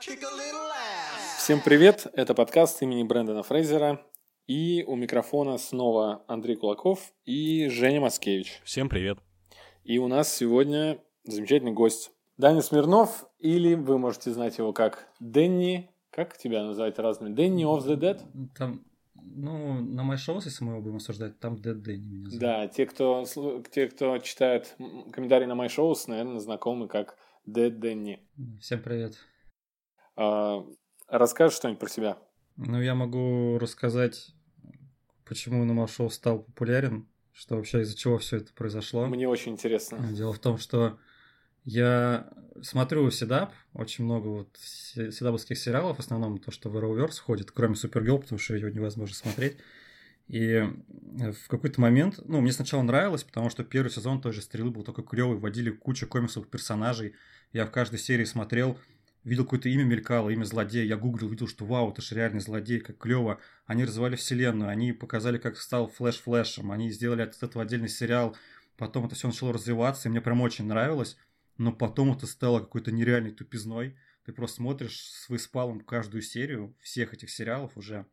Всем привет, это подкаст имени Брэндона Фрейзера. И у микрофона снова Андрей Кулаков и Женя Маскевич. Всем привет. И у нас сегодня замечательный гость. Даня Смирнов, или вы можете знать его как Дэнни, как тебя называть разными? Дэнни of the Dead? Там, ну, на My Shows, если мы его будем обсуждать, там Dead Дэнни меня зовут. Да, те, кто, те, кто читает комментарии на My Shows, наверное, знакомы как Dead Дэнни. Всем привет. А, расскажешь что-нибудь про себя? Ну, я могу рассказать, почему My Shows стал популярен, что вообще из-за чего все это произошло. Мне очень интересно. Дело в том, что я смотрю седап, очень много вот седаповских сериалов, в основном то, что в Arrowverse ходит, кроме Супергерл, потому что ее невозможно смотреть. И в какой-то момент, ну, мне сначала нравилось, потому что первый сезон той же «Стрелы» был такой клевый, вводили кучу комиксовых персонажей. Я в каждой серии смотрел, видел какое-то имя мелькало, имя злодея, я гуглил, видел, что вау, это же реальный злодей, как клево. Они развивали вселенную, они показали, как стал Флэш Флэшем, они сделали от этого отдельный сериал, потом это все начало развиваться, и мне прям очень нравилось но потом это стало какой-то нереальной тупизной. Ты просто смотришь с выспалом каждую серию всех этих сериалов уже.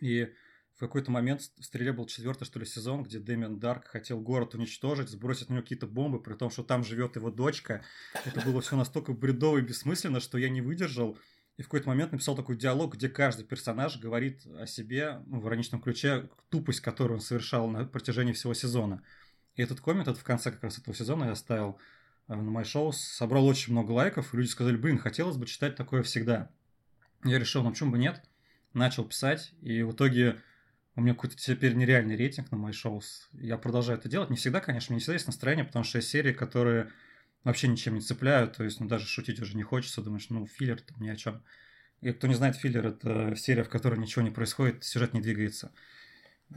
И в какой-то момент в «Стреле» был четвертый, что ли, сезон, где Дэмиан Дарк хотел город уничтожить, сбросить на него какие-то бомбы, при том, что там живет его дочка. Это было все настолько бредово и бессмысленно, что я не выдержал. И в какой-то момент написал такой диалог, где каждый персонаж говорит о себе ну, в ироничном ключе, тупость, которую он совершал на протяжении всего сезона. И этот коммент, это в конце как раз этого сезона я оставил, Э, на My Show собрал очень много лайков, и люди сказали, блин, хотелось бы читать такое всегда. Я решил, ну почему бы нет, начал писать, и в итоге у меня какой-то теперь нереальный рейтинг на My Shows. Я продолжаю это делать. Не всегда, конечно, мне не всегда есть настроение, потому что есть серии, которые вообще ничем не цепляют, то есть, ну, даже шутить уже не хочется, думаешь, ну, филлер там ни о чем. И кто не знает, филлер – это серия, в которой ничего не происходит, сюжет не двигается.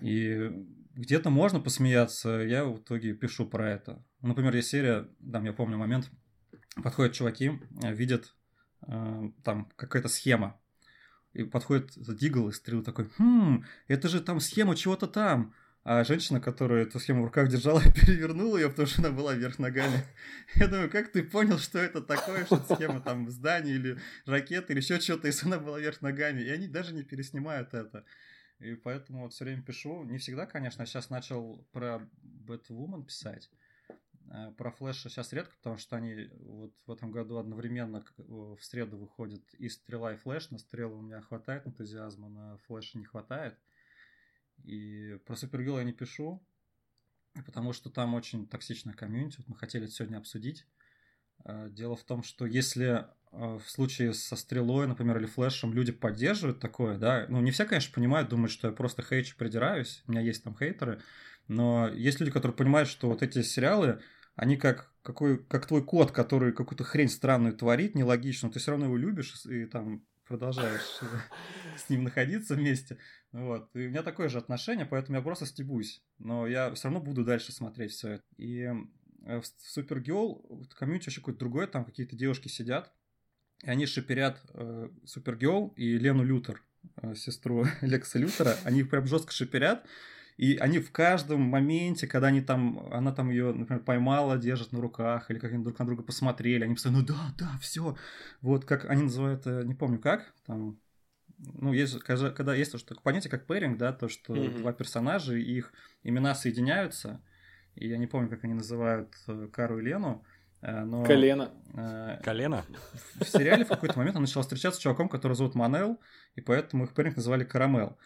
И где-то можно посмеяться, я в итоге пишу про это. Например, есть серия, там я помню момент, подходят чуваки, э, видят э, там какая-то схема, и подходит Дигл и стрел такой, хм, это же там схема чего-то там. А женщина, которая эту схему в руках держала, перевернула ее, потому что она была вверх ногами. Я думаю, как ты понял, что это такое, что схема там здания или ракеты или еще что-то, если она была вверх ногами. И они даже не переснимают это. И поэтому вот все время пишу. Не всегда, конечно. Сейчас начал про Бэтвумен писать. Э, про Флэша сейчас редко, потому что они вот в этом году одновременно в среду выходят и Стрела, и Флэш. На Стрелу у меня хватает энтузиазма, на Флэша не хватает. И про Супергилл я не пишу, потому что там очень токсичная комьюнити. Вот мы хотели это сегодня обсудить. Э, дело в том, что если в случае со стрелой, например, или флешем люди поддерживают такое, да, ну, не все, конечно, понимают, думают, что я просто хейчу, придираюсь, у меня есть там хейтеры, но есть люди, которые понимают, что вот эти сериалы, они как, какой, как твой кот, который какую-то хрень странную творит, нелогично, ты все равно его любишь и там продолжаешь с ним находиться вместе. Вот. И у меня такое же отношение, поэтому я просто стебусь. Но я все равно буду дальше смотреть все это. И э, в Супергерл комьюнити вообще какое-то другое, там какие-то девушки сидят, и они шиперят э, Супергерл и Лену Лютер, э, сестру Лекса Лютера. Они их прям жестко шиперят. И они в каждом моменте, когда они там, она там ее, например, поймала, держит на руках, или как они друг на друга посмотрели, они постоянно, ну да, да, все. Вот как они называют, не помню как, там, ну, есть, когда, когда есть то, такое понятие, как пэринг, да, то, что mm-hmm. два персонажа, их имена соединяются, и я не помню, как они называют э, Кару и Лену, Э, но, Колено. Э, Колено? В сериале в какой-то момент она начала встречаться с чуваком, который зовут Манел, и поэтому их парень называли Карамел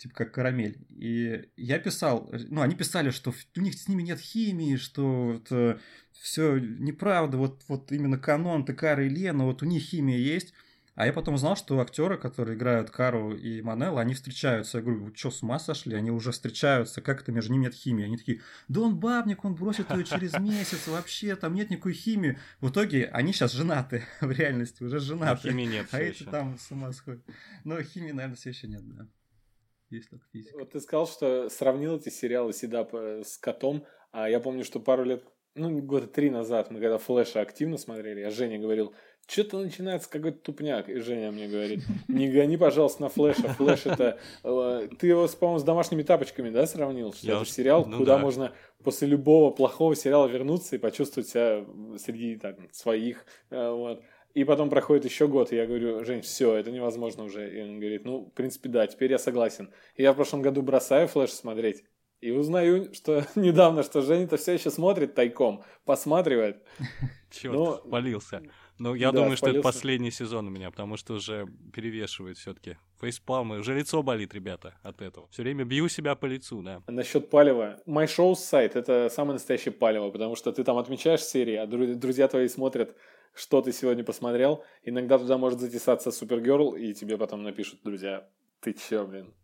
типа как карамель. И я писал, ну, они писали, что у них с ними нет химии, что вот, э, все неправда, вот, вот именно канон, Текара и Лена, вот у них химия есть. А я потом узнал, что актеры, которые играют Кару и Манелла, они встречаются. Я говорю, вы что, с ума сошли? Они уже встречаются, как это между ними нет химии? Они такие, да он бабник, он бросит ее через месяц, вообще там нет никакой химии. В итоге они сейчас женаты, в реальности уже женаты. А химии нет А эти там с ума сходят. Но химии, наверное, все еще нет, да. Есть только физика. Вот ты сказал, что сравнил эти сериалы Седап э, с котом, а я помню, что пару лет ну, года три назад, мы когда Флэша активно смотрели, я Жене говорил, что-то начинается какой-то тупняк. И Женя мне говорит, не гони, пожалуйста, на флеша. Флэш это... Э, ты его, по-моему, с домашними тапочками, да, сравнил? Что Я это уж... сериал, ну, куда да. можно после любого плохого сериала вернуться и почувствовать себя среди так, своих. Э, вот. И потом проходит еще год, и я говорю, Жень, все, это невозможно уже. И он говорит, ну, в принципе, да, теперь я согласен. И я в прошлом году бросаю флеш смотреть, и узнаю, что недавно, что Женя-то все еще смотрит тайком, посматривает. Черт, Но... полился. Ну, я да, думаю, что это последний сезон у меня, потому что уже перевешивает все-таки. Фейспалмы, уже лицо болит, ребята, от этого. Все время бью себя по лицу, да. Насчет палева. My Show сайт это самое настоящее палево, потому что ты там отмечаешь серии, а друзья твои смотрят, что ты сегодня посмотрел. Иногда туда может затесаться Супергерл, и тебе потом напишут, друзья, ты че, блин?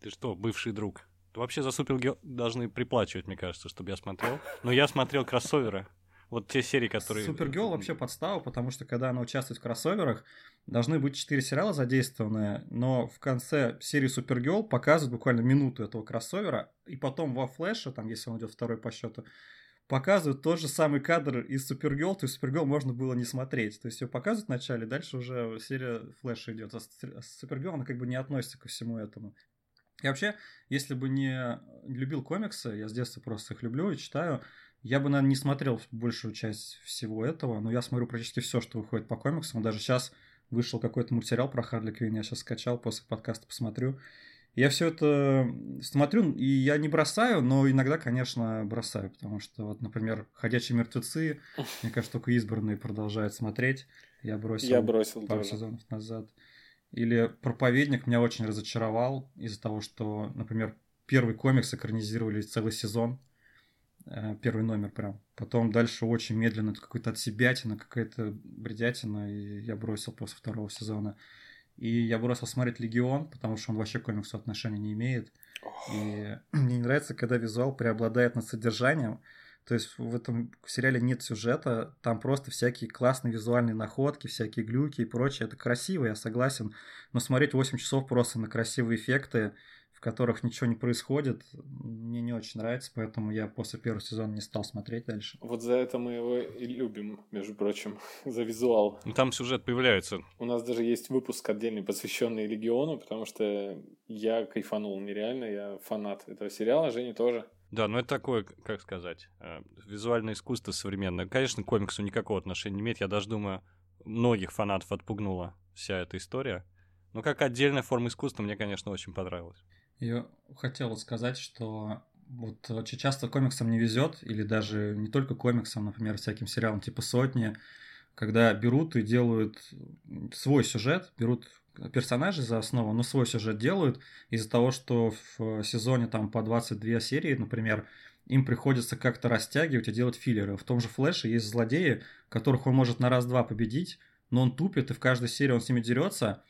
Ты что, бывший друг? Вообще за Супергерл должны приплачивать, мне кажется, чтобы я смотрел. Но я смотрел кроссоверы. Вот те серии, которые... Супергерл вообще подстава, потому что когда она участвует в кроссоверах, должны быть четыре сериала задействованы, но в конце серии Супергерл показывают буквально минуту этого кроссовера, и потом во флеше, там, если он идет второй по счету, показывают тот же самый кадр из Супергерл, то есть Супергерл можно было не смотреть. То есть ее показывают вначале, дальше уже серия флеша идет. А Супергерл, она как бы не относится ко всему этому. И вообще, если бы не любил комиксы, я с детства просто их люблю и читаю, я бы, наверное, не смотрел большую часть всего этого, но я смотрю практически все, что выходит по комиксам. Даже сейчас вышел какой-то мультсериал про Харли Квинн, я сейчас скачал, после подкаста посмотрю. Я все это смотрю, и я не бросаю, но иногда, конечно, бросаю, потому что, вот, например, «Ходячие мертвецы», мне кажется, только избранные продолжают смотреть. Я бросил, я бросил пару тоже. сезонов назад. Или «Проповедник» меня очень разочаровал из-за того, что, например, первый комикс экранизировали целый сезон, э, первый номер прям. Потом дальше очень медленно какой-то отсебятина, какая-то бредятина, и я бросил после второго сезона. И я бросил смотреть «Легион», потому что он вообще к комиксу отношения не имеет. И мне не нравится, когда визуал преобладает над содержанием. То есть в этом сериале нет сюжета, там просто всякие классные визуальные находки, всякие глюки и прочее. Это красиво, я согласен, но смотреть 8 часов просто на красивые эффекты, в которых ничего не происходит, мне не очень нравится, поэтому я после первого сезона не стал смотреть дальше. Вот за это мы его и любим, между прочим, за визуал. Ну, там сюжет появляется. У нас даже есть выпуск отдельный, посвященный Легиону, потому что я кайфанул нереально, я фанат этого сериала, Женя тоже. Да, ну это такое, как сказать, э, визуальное искусство современное. Конечно, к комиксу никакого отношения не имеет. Я даже думаю, многих фанатов отпугнула вся эта история. Но как отдельная форма искусства мне, конечно, очень понравилось. Я хотел сказать, что вот очень часто комиксам не везет, или даже не только комиксам, например, всяким сериалам типа «Сотни», когда берут и делают свой сюжет, берут персонажей за основу, но свой сюжет делают из-за того, что в сезоне там по 22 серии, например, им приходится как-то растягивать и делать филлеры. В том же Флэше есть злодеи, которых он может на раз-два победить, но он тупит, и в каждой серии он с ними дерется,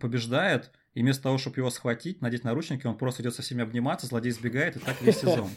побеждает, и вместо того, чтобы его схватить, надеть наручники, он просто идет со всеми обниматься, злодей сбегает, и так весь сезон.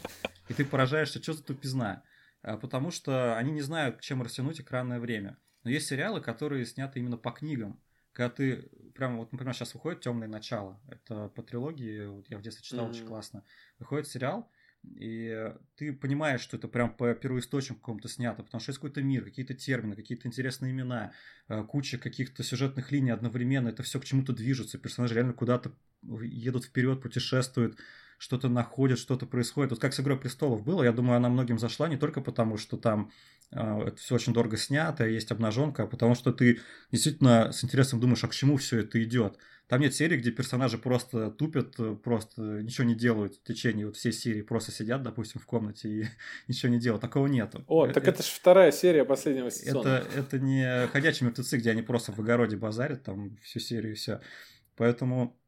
И ты поражаешься, что за тупизна. А, потому что они не знают, чем растянуть экранное время. Но есть сериалы, которые сняты именно по книгам когда ты прям вот, например, сейчас выходит Темное начало. Это по трилогии, вот я в детстве читал mm-hmm. очень классно. Выходит сериал, и ты понимаешь, что это прям по первоисточнику какому-то снято, потому что есть какой-то мир, какие-то термины, какие-то интересные имена, э, куча каких-то сюжетных линий одновременно, это все к чему-то движется, персонажи реально куда-то едут вперед, путешествуют, что-то находят, что-то происходит. Вот как с «Игрой престолов» было, я думаю, она многим зашла не только потому, что там а, это все очень дорого снято, есть обнаженка, потому что ты действительно с интересом думаешь, а к чему все это идет. Там нет серии, где персонажи просто тупят, просто ничего не делают в течение вот всей серии, просто сидят, допустим, в комнате и ничего не делают. Такого нету. О, так это, это же вторая серия последнего сезона. Это, это не ходячие мертвецы, где они просто в огороде базарят там всю серию и все. Поэтому э,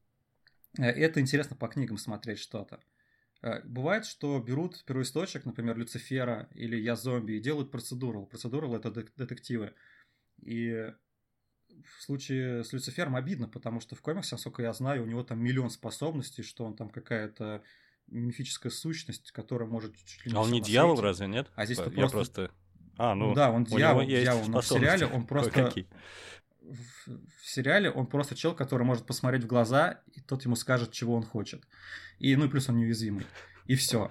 это интересно по книгам смотреть что-то. Э, бывает, что берут первоисточник, например, Люцифера или Я зомби, и делают процедурал. Процедурал – это детективы. И в случае с Люцифером обидно, потому что в комиксе, насколько я знаю, у него там миллион способностей, что он там какая-то мифическая сущность, которая может чуть ли не А он не дьявол, разве нет? А здесь я просто... просто... А, ну, да, он дьявол, дьявол, но в сериале он просто в, в сериале он просто чел, который может посмотреть в глаза, и тот ему скажет, чего он хочет. И, ну и плюс он неуязвимый. И все.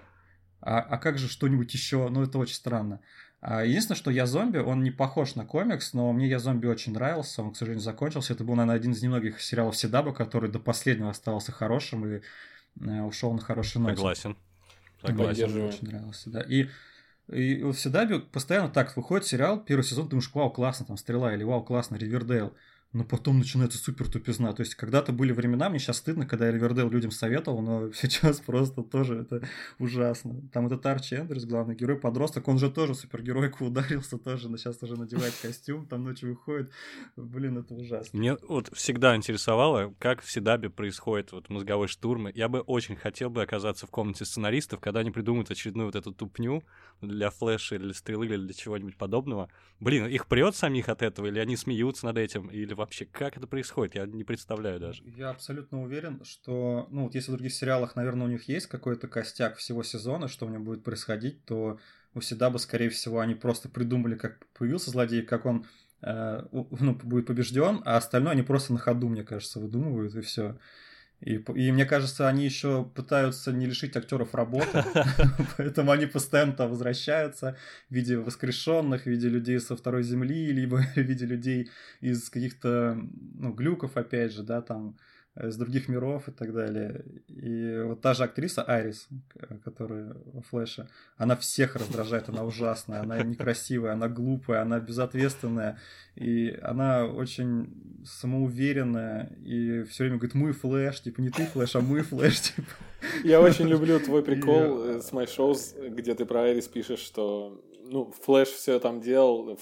А, а как же что-нибудь еще? Ну, это очень странно. А единственное, что «Я зомби», он не похож на комикс, но мне «Я зомби» очень нравился, он, к сожалению, закончился. Это был, наверное, один из немногих сериалов Седаба, который до последнего оставался хорошим и э, ушел на хорошую ноте. Согласен. Согласен. Мне очень нравился, да. И И вот всегда постоянно так выходит сериал, первый сезон, ты думаешь, вау, классно, там Стрела, или вау, классно, Ривердейл но потом начинается супер тупизна. То есть когда-то были времена, мне сейчас стыдно, когда я Ривердейл людям советовал, но сейчас просто тоже это ужасно. Там этот Арчи Эндрюс, главный герой, подросток, он же тоже супергеройку ударился тоже, но сейчас уже надевает костюм, там ночью выходит. Блин, это ужасно. Мне вот всегда интересовало, как в Седабе происходит вот мозговой штурм. Я бы очень хотел бы оказаться в комнате сценаристов, когда они придумают очередную вот эту тупню для флеша или стрелы или для чего-нибудь подобного. Блин, их прет самих от этого, или они смеются над этим, или вообще? Как это происходит? Я не представляю даже. Я абсолютно уверен, что, ну, вот если в других сериалах, наверное, у них есть какой-то костяк всего сезона, что у них будет происходить, то у Седаба, скорее всего, они просто придумали, как появился злодей, как он э, ну, будет побежден, а остальное они просто на ходу, мне кажется, выдумывают, и все. И, и мне кажется, они еще пытаются не лишить актеров работы, поэтому они постоянно там возвращаются в виде воскрешенных, в виде людей со второй земли, либо в виде людей из каких-то ну, глюков, опять же, да, там из других миров и так далее. И вот та же актриса Айрис, которая во Флэше, она всех раздражает, она ужасная, она некрасивая, она глупая, она безответственная, и она очень самоуверенная, и все время говорит, мы Флэш, типа не ты Флэш, а мы Флэш, типа. Я очень люблю твой прикол э, с My Shows, где ты про Айрис пишешь, что ну, Флэш все там делал,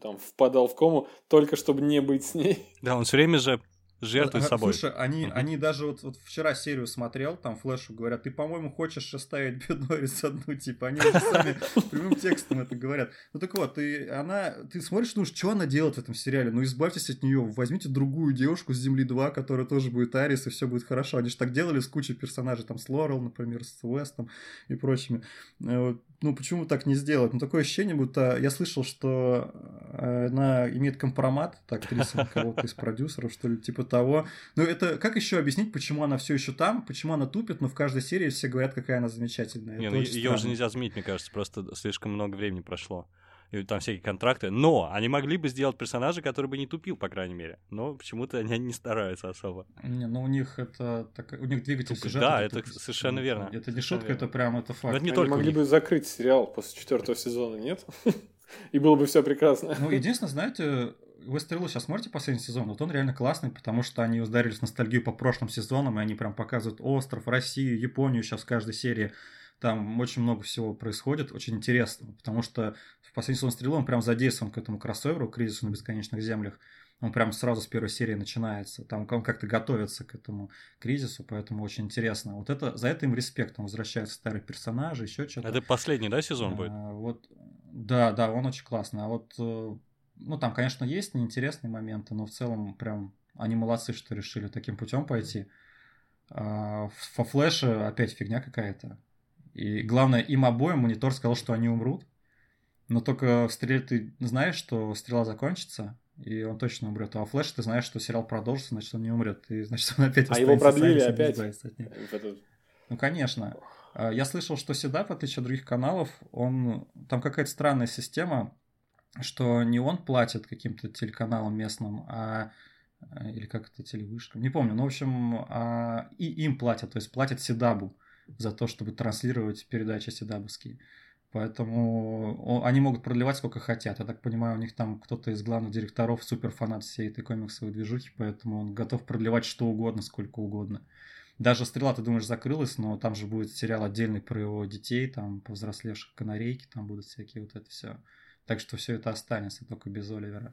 там, впадал в кому, только чтобы не быть с ней. Да, он все время же жертвуй собой. Слушай, они, mm они даже вот, вот вчера серию смотрел, там Флэшу говорят, ты, по-моему, хочешь оставить Норрис одну, типа, они сами прямым текстом это говорят. Ну так вот, ты, она, ты смотришь, ну что она делает в этом сериале? Ну избавьтесь от нее, возьмите другую девушку с Земли 2, которая тоже будет Арис, и все будет хорошо. Они же так делали с кучей персонажей, там, с Лорел, например, с Уэстом и прочими. Э, ну почему так не сделать? Ну такое ощущение, будто я слышал, что она имеет компромат, так актриса кого-то из продюсеров, что ли, типа того. Ну это как еще объяснить, почему она все еще там, почему она тупит, но в каждой серии все говорят, какая она замечательная. Не, ну, ее уже нельзя заменить, мне кажется, просто слишком много времени прошло и там всякие контракты. Но они могли бы сделать персонажа, который бы не тупил, по крайней мере. Но почему-то они не стараются особо. Не, ну у них это так, у них двигатель Тупость, сюжета. Да, это тупость. совершенно верно. Это не шутка, это прям это факт. Но это не они только могли бы закрыть сериал после четвертого сезона, нет? И было бы все прекрасно. Ну, единственное, знаете, вы «Стрелу» сейчас смотрите последний сезон? Вот он реально классный, потому что они ударились ностальгию по прошлым сезонам, и они прям показывают остров, Россию, Японию сейчас в каждой серии. Там очень много всего происходит, очень интересно, потому что в последний сезон «Стрелы» он прям задействован к этому кроссоверу, кризису на бесконечных землях. Он прям сразу с первой серии начинается. Там он как-то готовится к этому кризису, поэтому очень интересно. Вот это за это им респект. Он возвращается старые персонажи, еще что-то. Это последний, да, сезон будет? А, вот, да, да, он очень классный. А вот, э, ну, там, конечно, есть неинтересные моменты, но в целом прям они молодцы, что решили таким путем пойти. А, во флеше опять фигня какая-то. И главное, им обоим монитор сказал, что они умрут. Но только в стреле ты знаешь, что стрела закончится, и он точно умрет. А Флэш ты знаешь, что сериал продолжится, значит, он не умрет. И значит, он опять А его продлили опять? Ну, конечно. А, я слышал, что Седап, в отличие от других каналов, он... Там какая-то странная система, что не он платит каким-то телеканалам местным, а или как это телевышка, не помню, но в общем а, и им платят, то есть платят Седабу за то, чтобы транслировать передачи седабовские. Поэтому они могут продлевать сколько хотят. Я так понимаю, у них там кто-то из главных директоров супер фанат всей этой комиксовой движухи, поэтому он готов продлевать что угодно, сколько угодно. Даже «Стрела», ты думаешь, закрылась, но там же будет сериал отдельный про его детей, там повзрослевших канарейки, там будут всякие вот это все. Так что все это останется, только без Оливера.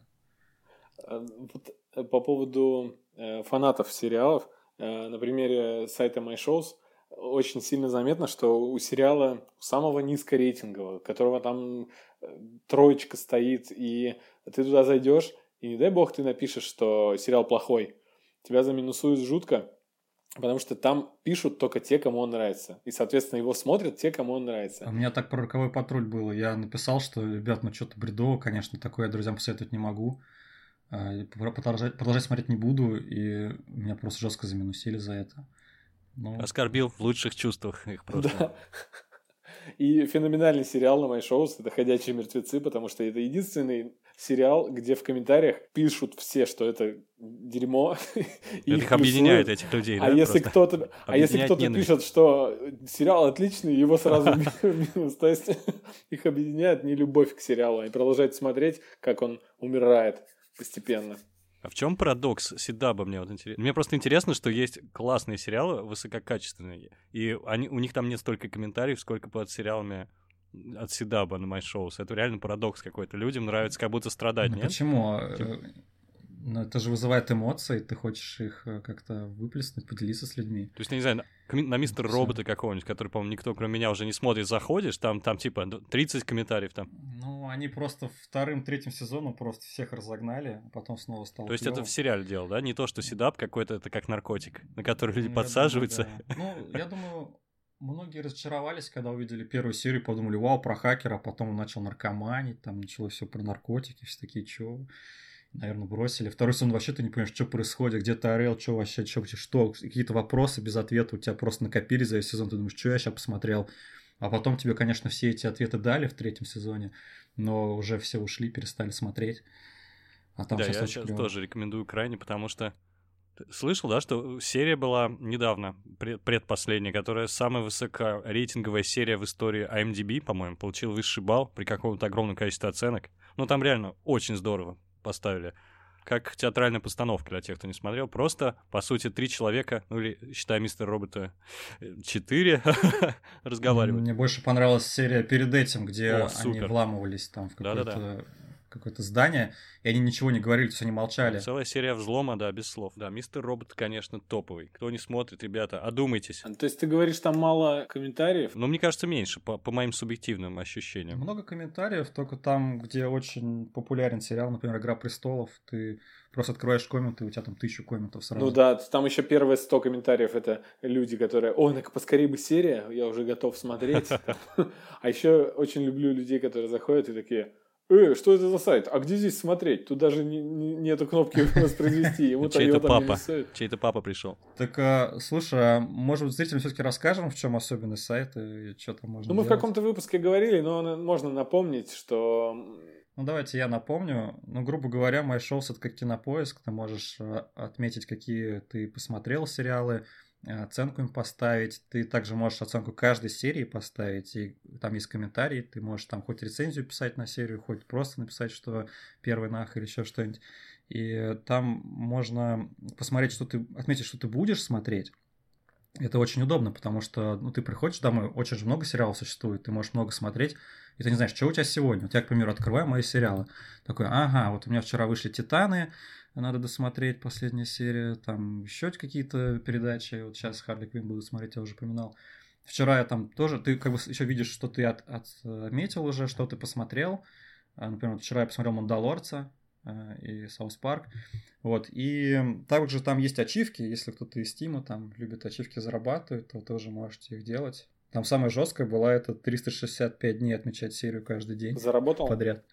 А, вот э, по поводу э, фанатов сериалов, э, на примере сайта MyShows – очень сильно заметно, что у сериала самого низкорейтингового, которого там троечка стоит, и ты туда зайдешь, и не дай бог ты напишешь, что сериал плохой. Тебя заминусуют жутко, потому что там пишут только те, кому он нравится. И, соответственно, его смотрят те, кому он нравится. У меня так про роковой патруль было. Я написал, что, ребят, ну что-то бредово, конечно, такое я друзьям посоветовать не могу. А, продолжать, продолжать смотреть не буду, и меня просто жестко заминусили за это. Ну... Оскорбил в лучших чувствах их просто. Да. И феноменальный сериал на моей шоу это «Ходячие мертвецы», потому что это единственный сериал, где в комментариях пишут все, что это дерьмо. Это их объединяет этих людей, а Если кто-то, а если кто-то пишет, что сериал отличный, его сразу минус. То есть их объединяет не любовь к сериалу. Они продолжают смотреть, как он умирает постепенно. А в чем парадокс Сидаба мне вот интересно? Мне просто интересно, что есть классные сериалы, высококачественные, и они, у них там нет столько комментариев, сколько под сериалами от Сидаба на My Shows. Это реально парадокс какой-то. Людям нравится как будто страдать, ну, нет? Почему? Типа... Но это же вызывает эмоции, ты хочешь их э, как-то выплеснуть, поделиться с людьми. То есть, не знаю, на, на мистер робота какого-нибудь, который, по-моему, никто, кроме меня, уже не смотрит, заходишь, там, там типа 30 комментариев там. Ну, они просто вторым, третьим сезоном просто всех разогнали, а потом снова стало То есть клёво. это в сериале дело, да? Не то, что седап какой-то, это как наркотик, на который люди ну, подсаживаются. Думаю, да. Ну, я думаю, многие разочаровались, когда увидели первую серию, подумали, вау, про хакера, а потом он начал наркоманить, там началось все про наркотики, все такие, чё? наверное, бросили. Второй сезон вообще ты не понимаешь, что происходит, где ты орел, что вообще, что, что, какие-то вопросы без ответа у тебя просто накопились за весь сезон, ты думаешь, что я сейчас посмотрел. А потом тебе, конечно, все эти ответы дали в третьем сезоне, но уже все ушли, перестали смотреть. А там да, я сейчас клево. тоже рекомендую крайне, потому что слышал, да, что серия была недавно, предпоследняя, которая самая высокорейтинговая серия в истории IMDb, по-моему, получила высший балл при каком-то огромном количестве оценок. Ну, там реально очень здорово поставили. Как театральная постановка для тех, кто не смотрел. Просто, по сути, три человека, ну или, считай, мистер робота, четыре разговаривают. Мне больше понравилась серия перед этим, где О, они вламывались там в какой-то какое-то здание, и они ничего не говорили, то есть они молчали. Целая серия взлома, да, без слов. Да, мистер Робот, конечно, топовый. Кто не смотрит, ребята, одумайтесь. А, то есть ты говоришь, там мало комментариев? Ну, мне кажется, меньше, по, по моим субъективным ощущениям. Много комментариев, только там, где очень популярен сериал, например, «Игра престолов», ты просто открываешь комменты, у тебя там тысячу комментов сразу. Ну да, там еще первые сто комментариев это люди, которые, ой, ну поскорее бы серия, я уже готов смотреть. А еще очень люблю людей, которые заходят и такие, э, что это за сайт? А где здесь смотреть? Тут даже не, не, нету кнопки воспроизвести. Ему Чей-то папа. Чей-то папа пришел. Так, а, слушай, а может быть, зрителям все-таки расскажем, в чем особенность сайта и что там можно Ну, мы в каком-то выпуске говорили, но можно напомнить, что... Ну, давайте я напомню. Ну, грубо говоря, MyShows — это как кинопоиск. Ты можешь а, отметить, какие ты посмотрел сериалы, оценку им поставить. Ты также можешь оценку каждой серии поставить, и там есть комментарии, ты можешь там хоть рецензию писать на серию, хоть просто написать, что первый нах или еще что-нибудь. И там можно посмотреть, что ты, отметить, что ты будешь смотреть. Это очень удобно, потому что ну, ты приходишь домой, очень же много сериалов существует, ты можешь много смотреть, и ты не знаешь, что у тебя сегодня. Вот я, к примеру, открываю мои сериалы. Такой, ага, вот у меня вчера вышли «Титаны», надо досмотреть последняя серия, там еще какие-то передачи, вот сейчас Харли Квин буду смотреть, я уже упоминал. Вчера я там тоже, ты как бы еще видишь, что ты от, от, отметил уже, что ты посмотрел. А, например, вчера я посмотрел «Мандалорца», э, и South Park. Вот. И также там есть ачивки. Если кто-то из Тима там любит ачивки зарабатывать, то тоже можете их делать. Там самая жесткая была это 365 дней отмечать серию каждый день. Заработал? Подряд.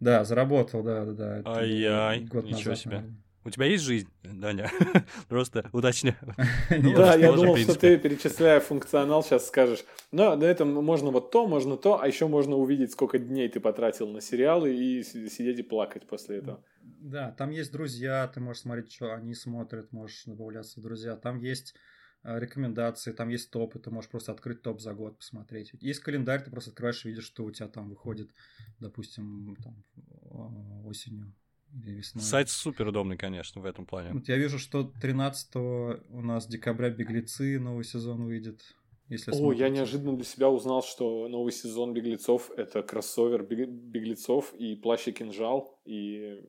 Да, заработал, да, да, да. Ай-яй, ничего назад, себе. У тебя есть жизнь, Даня? Просто удачно. Да, я думал, что ты, перечисляя функционал, сейчас скажешь, ну, на этом можно вот то, можно то, а еще можно увидеть, сколько дней ты потратил на сериалы и сидеть и плакать после этого. Да, там есть друзья, ты можешь смотреть, что они смотрят, можешь добавляться в друзья. Там есть рекомендации, там есть топы, ты можешь просто открыть топ за год, посмотреть. Есть календарь, ты просто открываешь и видишь, что у тебя там выходит, допустим, там, э, осенью или весной. Сайт супер удобный, конечно, в этом плане. Вот я вижу, что 13 у нас декабря «Беглецы» новый сезон выйдет. Если О, смотрите. я неожиданно для себя узнал, что новый сезон «Беглецов» — это кроссовер «Беглецов» и «Плащ и кинжал», и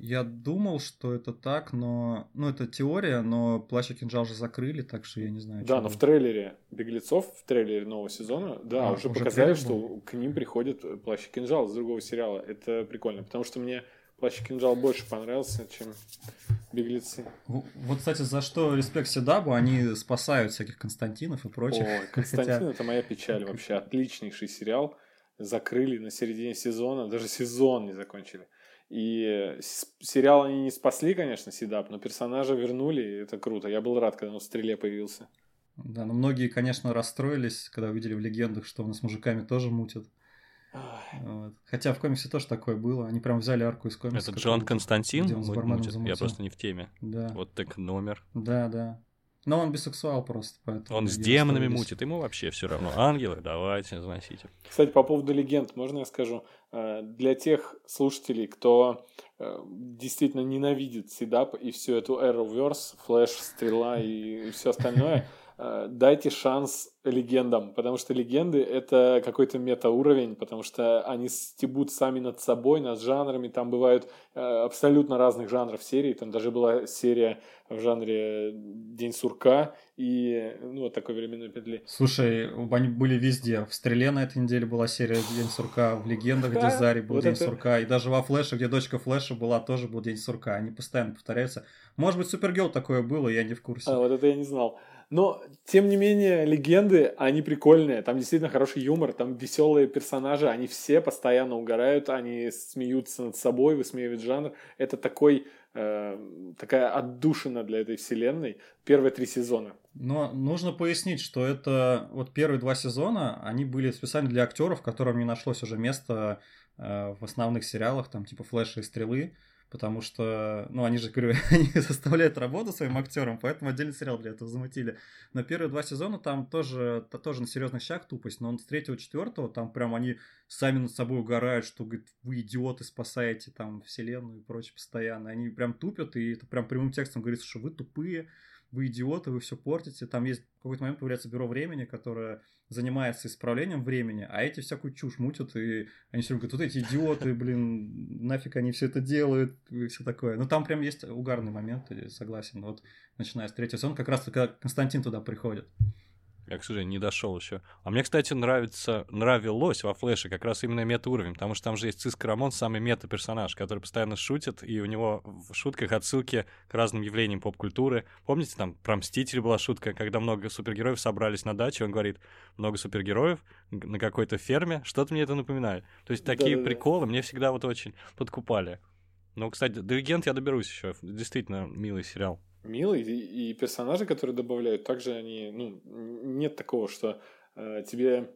я думал, что это так, но... Ну, это теория, но плащ и кинжал же закрыли, так что я не знаю. Да, но в трейлере «Беглецов», в трейлере нового сезона, да, а, уже, уже показали, что к ним приходит плащ и кинжал с другого сериала. Это прикольно, потому что мне плащ и кинжал больше понравился, чем беглецы. Вот, кстати, за что респект Седабу, они спасают всяких Константинов и прочих. Ой, Константин Хотя... это моя печаль вообще. Отличнейший сериал. Закрыли на середине сезона, даже сезон не закончили. И сериал они не спасли, конечно, Сидап, но персонажа вернули, и это круто. Я был рад, когда он в стреле появился. Да, но многие, конечно, расстроились, когда увидели в легендах, что у нас с мужиками тоже мутят. Вот. Хотя в комиксе тоже такое было. Они прям взяли арку из комикса. Это Джон Константин мутит? Я просто не в теме. Да. Вот так номер. Да, да. Но он бисексуал просто, поэтому... Он с демонами мутит, ему вообще все равно. Ангелы, давайте, заносите. Кстати, по поводу легенд, можно я скажу? Э, для тех слушателей, кто э, действительно ненавидит Сидап и всю эту Arrowverse, Флэш, Стрела и все остальное, дайте шанс легендам, потому что легенды — это какой-то метауровень, потому что они стебут сами над собой, над жанрами, там бывают э, абсолютно разных жанров серий, там даже была серия в жанре «День сурка» и, ну, вот такой временной петли. Слушай, они были везде. В «Стреле» на этой неделе была серия «День сурка», в «Легендах», где Зари был вот «День это... сурка», и даже во «Флэше», где дочка Флэша была, тоже был «День сурка». Они постоянно повторяются. Может быть, «Супергелл» такое было, я не в курсе. А, вот это я не знал. Но, тем не менее, легенды, они прикольные. Там действительно хороший юмор, там веселые персонажи, они все постоянно угорают, они смеются над собой, высмеивают жанр. Это такой, э, такая отдушина для этой вселенной. Первые три сезона. Но нужно пояснить, что это вот первые два сезона, они были специально для актеров, которым не нашлось уже места э, в основных сериалах, там типа Флэша и Стрелы потому что, ну, они же, говорю, они составляют работу своим актерам, поэтому отдельный сериал для этого замутили. Но первые два сезона там тоже, то, тоже на серьезных щах тупость, но он с третьего, четвертого там прям они сами над собой угорают, что, говорит, вы идиоты, спасаете там вселенную и прочее постоянно. Они прям тупят, и это прям прямым текстом говорится, что вы тупые, вы идиоты, вы все портите. Там есть в какой-то момент появляется бюро времени, которое занимается исправлением времени, а эти всякую чушь мутят, и они все говорят, вот эти идиоты, блин, нафиг они все это делают, и все такое. Но там прям есть угарный момент, согласен. Вот начиная с третьего сезона, как раз когда Константин туда приходит. Я, к сожалению, не дошел еще. А мне, кстати, нравится, нравилось во Флэше как раз именно мета-уровень, потому что там же есть Циско Рамон, самый мета-персонаж, который постоянно шутит, и у него в шутках отсылки к разным явлениям поп-культуры. Помните, там про Мстителей была шутка, когда много супергероев собрались на даче, он говорит, много супергероев на какой-то ферме, что-то мне это напоминает. То есть такие Да-да-да. приколы мне всегда вот очень подкупали. Ну, кстати, Диригент я доберусь еще. Действительно милый сериал милый, и, и персонажи, которые добавляют, также они, ну, нет такого, что э, тебе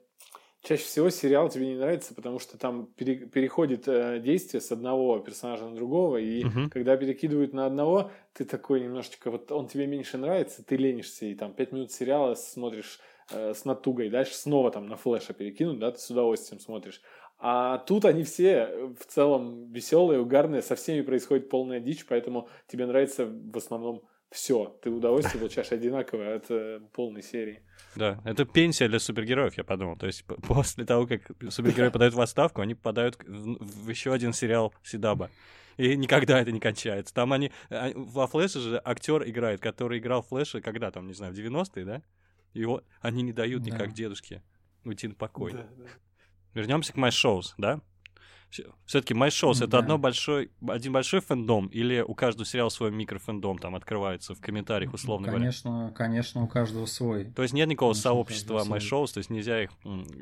чаще всего сериал тебе не нравится, потому что там пере, переходит э, действие с одного персонажа на другого, и uh-huh. когда перекидывают на одного, ты такой немножечко, вот он тебе меньше нравится, ты ленишься, и там пять минут сериала смотришь э, с натугой, дальше снова там на флеша перекинут, да, ты с удовольствием смотришь. А тут они все в целом веселые, угарные, со всеми происходит полная дичь, поэтому тебе нравится в основном все, ты удовольствие получаешь одинаковое от э, полной серии. Да, это пенсия для супергероев, я подумал. То есть после того, как супергерои подают в отставку, они попадают в, в еще один сериал Сидаба. И никогда это не кончается. Там они... А, во Флэше же актер играет, который играл Флэша, когда там, не знаю, в 90-е, да? Его они не дают да. никак дедушке уйти на покой. Да, да. Вернемся к My Shows, да? Все-таки My Shows да. это одно большой, один большой фэндом или у каждого сериала свой микрофэндом там открывается в комментариях условно конечно, говоря? Конечно, конечно, у каждого свой. То есть нет никакого конечно, сообщества My Shows, то есть нельзя их,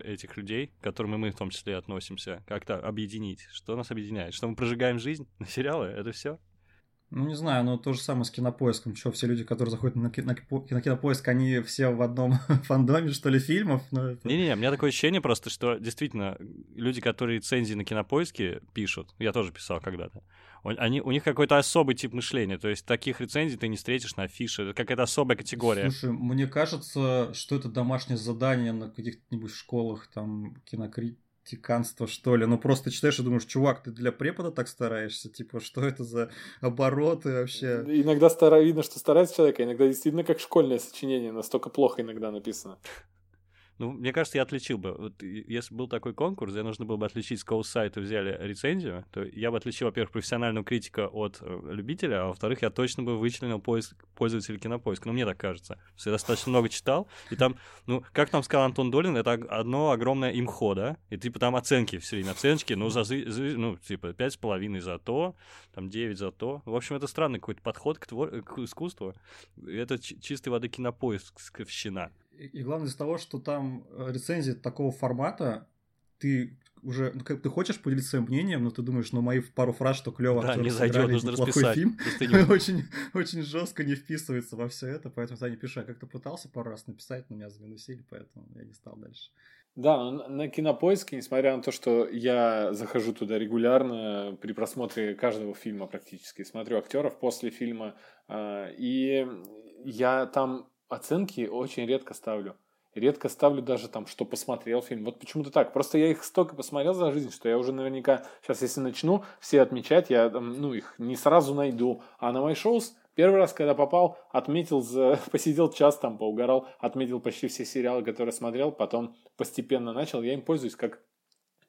этих людей, к которым и мы в том числе относимся, как-то объединить. Что нас объединяет? Что мы прожигаем жизнь на сериалы? Это все? Ну, не знаю, но то же самое с кинопоиском. Что, все люди, которые заходят на, кино, на кинопоиск, они все в одном фандоме, что ли, фильмов? Ну, это... Не-не-не, у меня такое ощущение просто, что действительно люди, которые рецензии на кинопоиске пишут, я тоже писал когда-то, они, у них какой-то особый тип мышления, то есть таких рецензий ты не встретишь на афише, это какая-то особая категория. Слушай, мне кажется, что это домашнее задание на каких-нибудь школах, там, кинокрит тиканство, что ли. Ну, просто читаешь и думаешь, чувак, ты для препода так стараешься? Типа, что это за обороты вообще? Иногда старо видно, что старается человек, а иногда действительно как школьное сочинение, настолько плохо иногда написано. Ну, мне кажется, я отличил бы. Вот, если был такой конкурс, где нужно было бы отличить, с какого сайта взяли рецензию, то я бы отличил, во-первых, профессионального критика от э, любителя, а во-вторых, я точно бы вычленил поиск, пользователя кинопоиска. Ну, мне так кажется. Я достаточно много читал, и там, ну, как там сказал Антон Долин, это одно огромное имхо, да? И типа там оценки все время, оценки, ну, за, за ну, типа, пять с половиной за то, там 9 за то. В общем, это странный какой-то подход к, твор... к искусству. Это чистой воды кинопоисковщина. И, главное из-за того, что там э, рецензии такого формата, ты уже, ну, как ты хочешь поделиться своим мнением, но ты думаешь, ну, мои пару фраз, что клево, да, не зайдет, нужно расписать. фильм, очень, очень жестко не вписывается во все это, поэтому я не пишу. Я как-то пытался пару раз написать, но меня заминусили, поэтому я не стал дальше. Да, на кинопоиске, несмотря на то, что я захожу туда регулярно при просмотре каждого фильма практически, смотрю актеров после фильма, а, и я там оценки очень редко ставлю. Редко ставлю даже там, что посмотрел фильм. Вот почему-то так. Просто я их столько посмотрел за жизнь, что я уже наверняка сейчас, если начну все отмечать, я ну, их не сразу найду. А на мои шоу Первый раз, когда попал, отметил, за... посидел час там, поугарал, отметил почти все сериалы, которые смотрел, потом постепенно начал. Я им пользуюсь как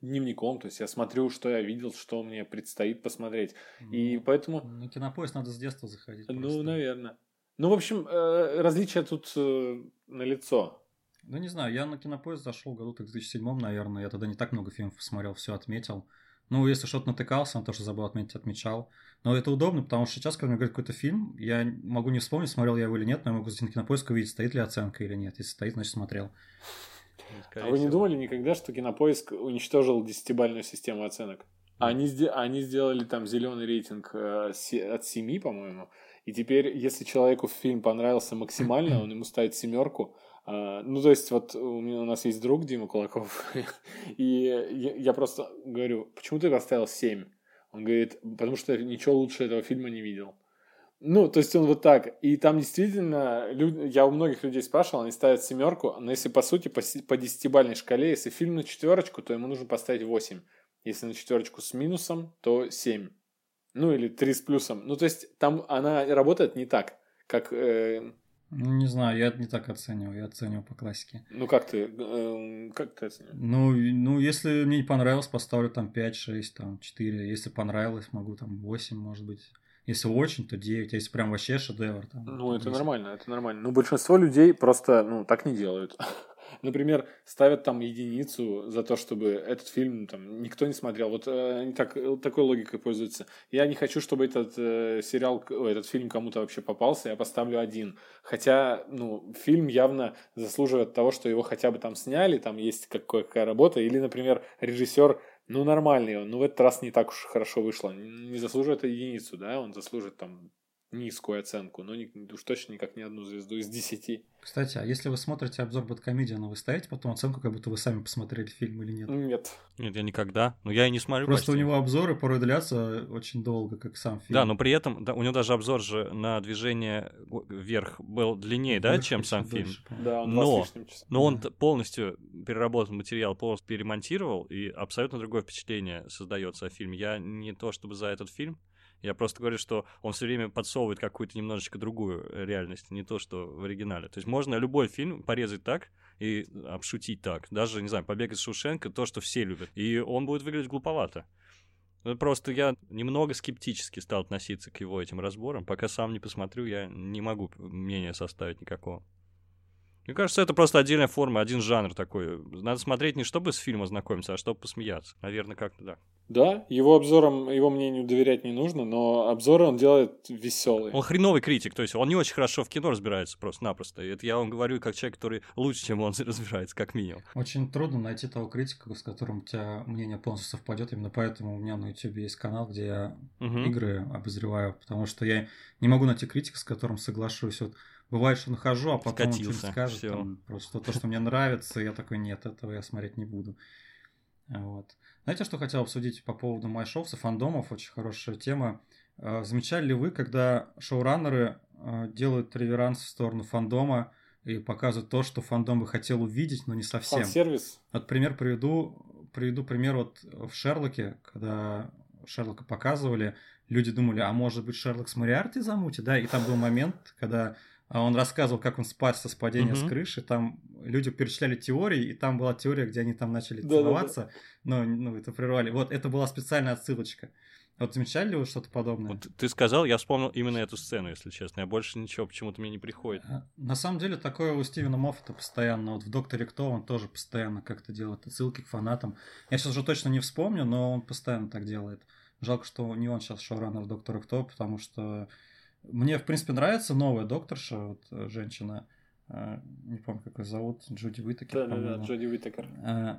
дневником, то есть я смотрю, что я видел, что мне предстоит посмотреть. Ну, и поэтому... На кинопоиск надо с детства заходить. Ну, просто. наверное. Ну, в общем, э, различия тут э, налицо. Ну, не знаю, я на кинопоиск зашел году в 2007, наверное. Я тогда не так много фильмов посмотрел, все отметил. Ну, если что-то натыкался на то, что забыл отметить, отмечал. Но это удобно, потому что сейчас, когда мне говорят какой-то фильм, я могу не вспомнить, смотрел я его или нет, но я могу зайти на кинопоиск увидеть, стоит ли оценка или нет. Если стоит, значит смотрел. Скорее а вы не думали никогда, что кинопоиск уничтожил десятибальную систему оценок? Они, они сделали там зеленый рейтинг э, от 7, по-моему. И теперь, если человеку фильм понравился максимально, он ему ставит семерку, а, ну, то есть, вот у, меня, у нас есть друг Дима Кулаков, и я, просто говорю, почему ты поставил 7? Он говорит, потому что ничего лучше этого фильма не видел. Ну, то есть он вот так. И там действительно, люди, я у многих людей спрашивал, они ставят семерку, но если по сути по, по десятибальной шкале, если фильм на четверочку, то ему нужно поставить 8. Если на четверочку с минусом, то 7. Ну, или 3 с плюсом. Ну, то есть там она работает не так, как э, ну, не знаю, я не так оцениваю, я оцениваю по классике. Ну, как ты, э, как ты оцениваешь? Ну, ну, если мне не понравилось, поставлю там 5, 6, там 4. Если понравилось, могу там 8, может быть. Если очень, то 9. А если прям вообще шедевр. Там, ну, это 10. нормально, это нормально. Ну, большинство людей просто, ну, так не делают. например, ставят там единицу за то, чтобы этот фильм там никто не смотрел. Вот э, они так, такой логикой пользуются. Я не хочу, чтобы этот э, сериал, о, этот фильм кому-то вообще попался, я поставлю один. Хотя, ну, фильм явно заслуживает того, что его хотя бы там сняли, там есть какая-какая работа. Или, например, режиссер ну, нормальный он, но в этот раз не так уж хорошо вышло. Не заслуживает единицу, да, он заслужит там низкую оценку, но не, уж точно никак не одну звезду из десяти. Кстати, а если вы смотрите обзор Бэткомедиана, вы ставите потом оценку, как будто вы сами посмотрели фильм или нет? Нет. Нет, я никогда. Но я и не смотрю Просто почти. у него обзоры порой длятся очень долго, как сам фильм. Да, но при этом да, у него даже обзор же на движение вверх был длиннее, да, чем сам фильм. Дольше, да, он но, но он полностью переработал материал, полностью перемонтировал, и абсолютно другое впечатление создается о фильме. Я не то чтобы за этот фильм, я просто говорю, что он все время подсовывает какую-то немножечко другую э, реальность, не то, что в оригинале. То есть можно любой фильм порезать так и обшутить так. Даже, не знаю, «Побег из Шушенко» — то, что все любят. И он будет выглядеть глуповато. Ну, просто я немного скептически стал относиться к его этим разборам. Пока сам не посмотрю, я не могу мнения составить никакого. Мне кажется, это просто отдельная форма, один жанр такой. Надо смотреть не чтобы с фильма знакомиться, а чтобы посмеяться. Наверное, как-то так. Да, его обзорам, его мнению доверять не нужно, но обзоры он делает веселые. Он хреновый критик, то есть он не очень хорошо в кино разбирается просто-напросто. Это я вам говорю как человек, который лучше, чем он разбирается, как минимум. Очень трудно найти того критика, с которым у тебя мнение полностью совпадет. Именно поэтому у меня на YouTube есть канал, где я угу. игры обозреваю, потому что я не могу найти критика, с которым соглашусь. Вот Бывает, что нахожу, а потом Скатился, он что-нибудь скажет, там, просто то, что мне нравится, я такой, нет, этого я смотреть не буду. Вот. Знаете, что хотел обсудить по поводу майшовцев, фандомов? Очень хорошая тема. А, замечали ли вы, когда шоураннеры а, делают реверанс в сторону фандома и показывают то, что фандом бы хотел увидеть, но не совсем? сервис. Вот пример приведу, приведу пример вот в Шерлоке, когда Шерлока показывали, люди думали, а может быть Шерлок с Мариарти замутит, да, и там был момент, когда а он рассказывал, как он спасся с падения угу. с крыши. Там люди перечисляли теории, и там была теория, где они там начали да, целоваться. Да, да. Но ну, это прервали. Вот это была специальная отсылочка. Вот замечали ли вы что-то подобное? Вот ты сказал, я вспомнил именно эту сцену, если честно. Я больше ничего почему-то мне не приходит. А, на самом деле, такое у Стивена Моффата постоянно. Вот в «Докторе Кто» он тоже постоянно как-то делает отсылки к фанатам. Я сейчас уже точно не вспомню, но он постоянно так делает. Жалко, что не он сейчас шоураннер «Доктора Кто», потому что мне, в принципе, нравится новая докторша, вот, э, женщина, э, не помню, как ее зовут, Джуди Уитакер. Да, да, да, Джуди Уитакер. Э,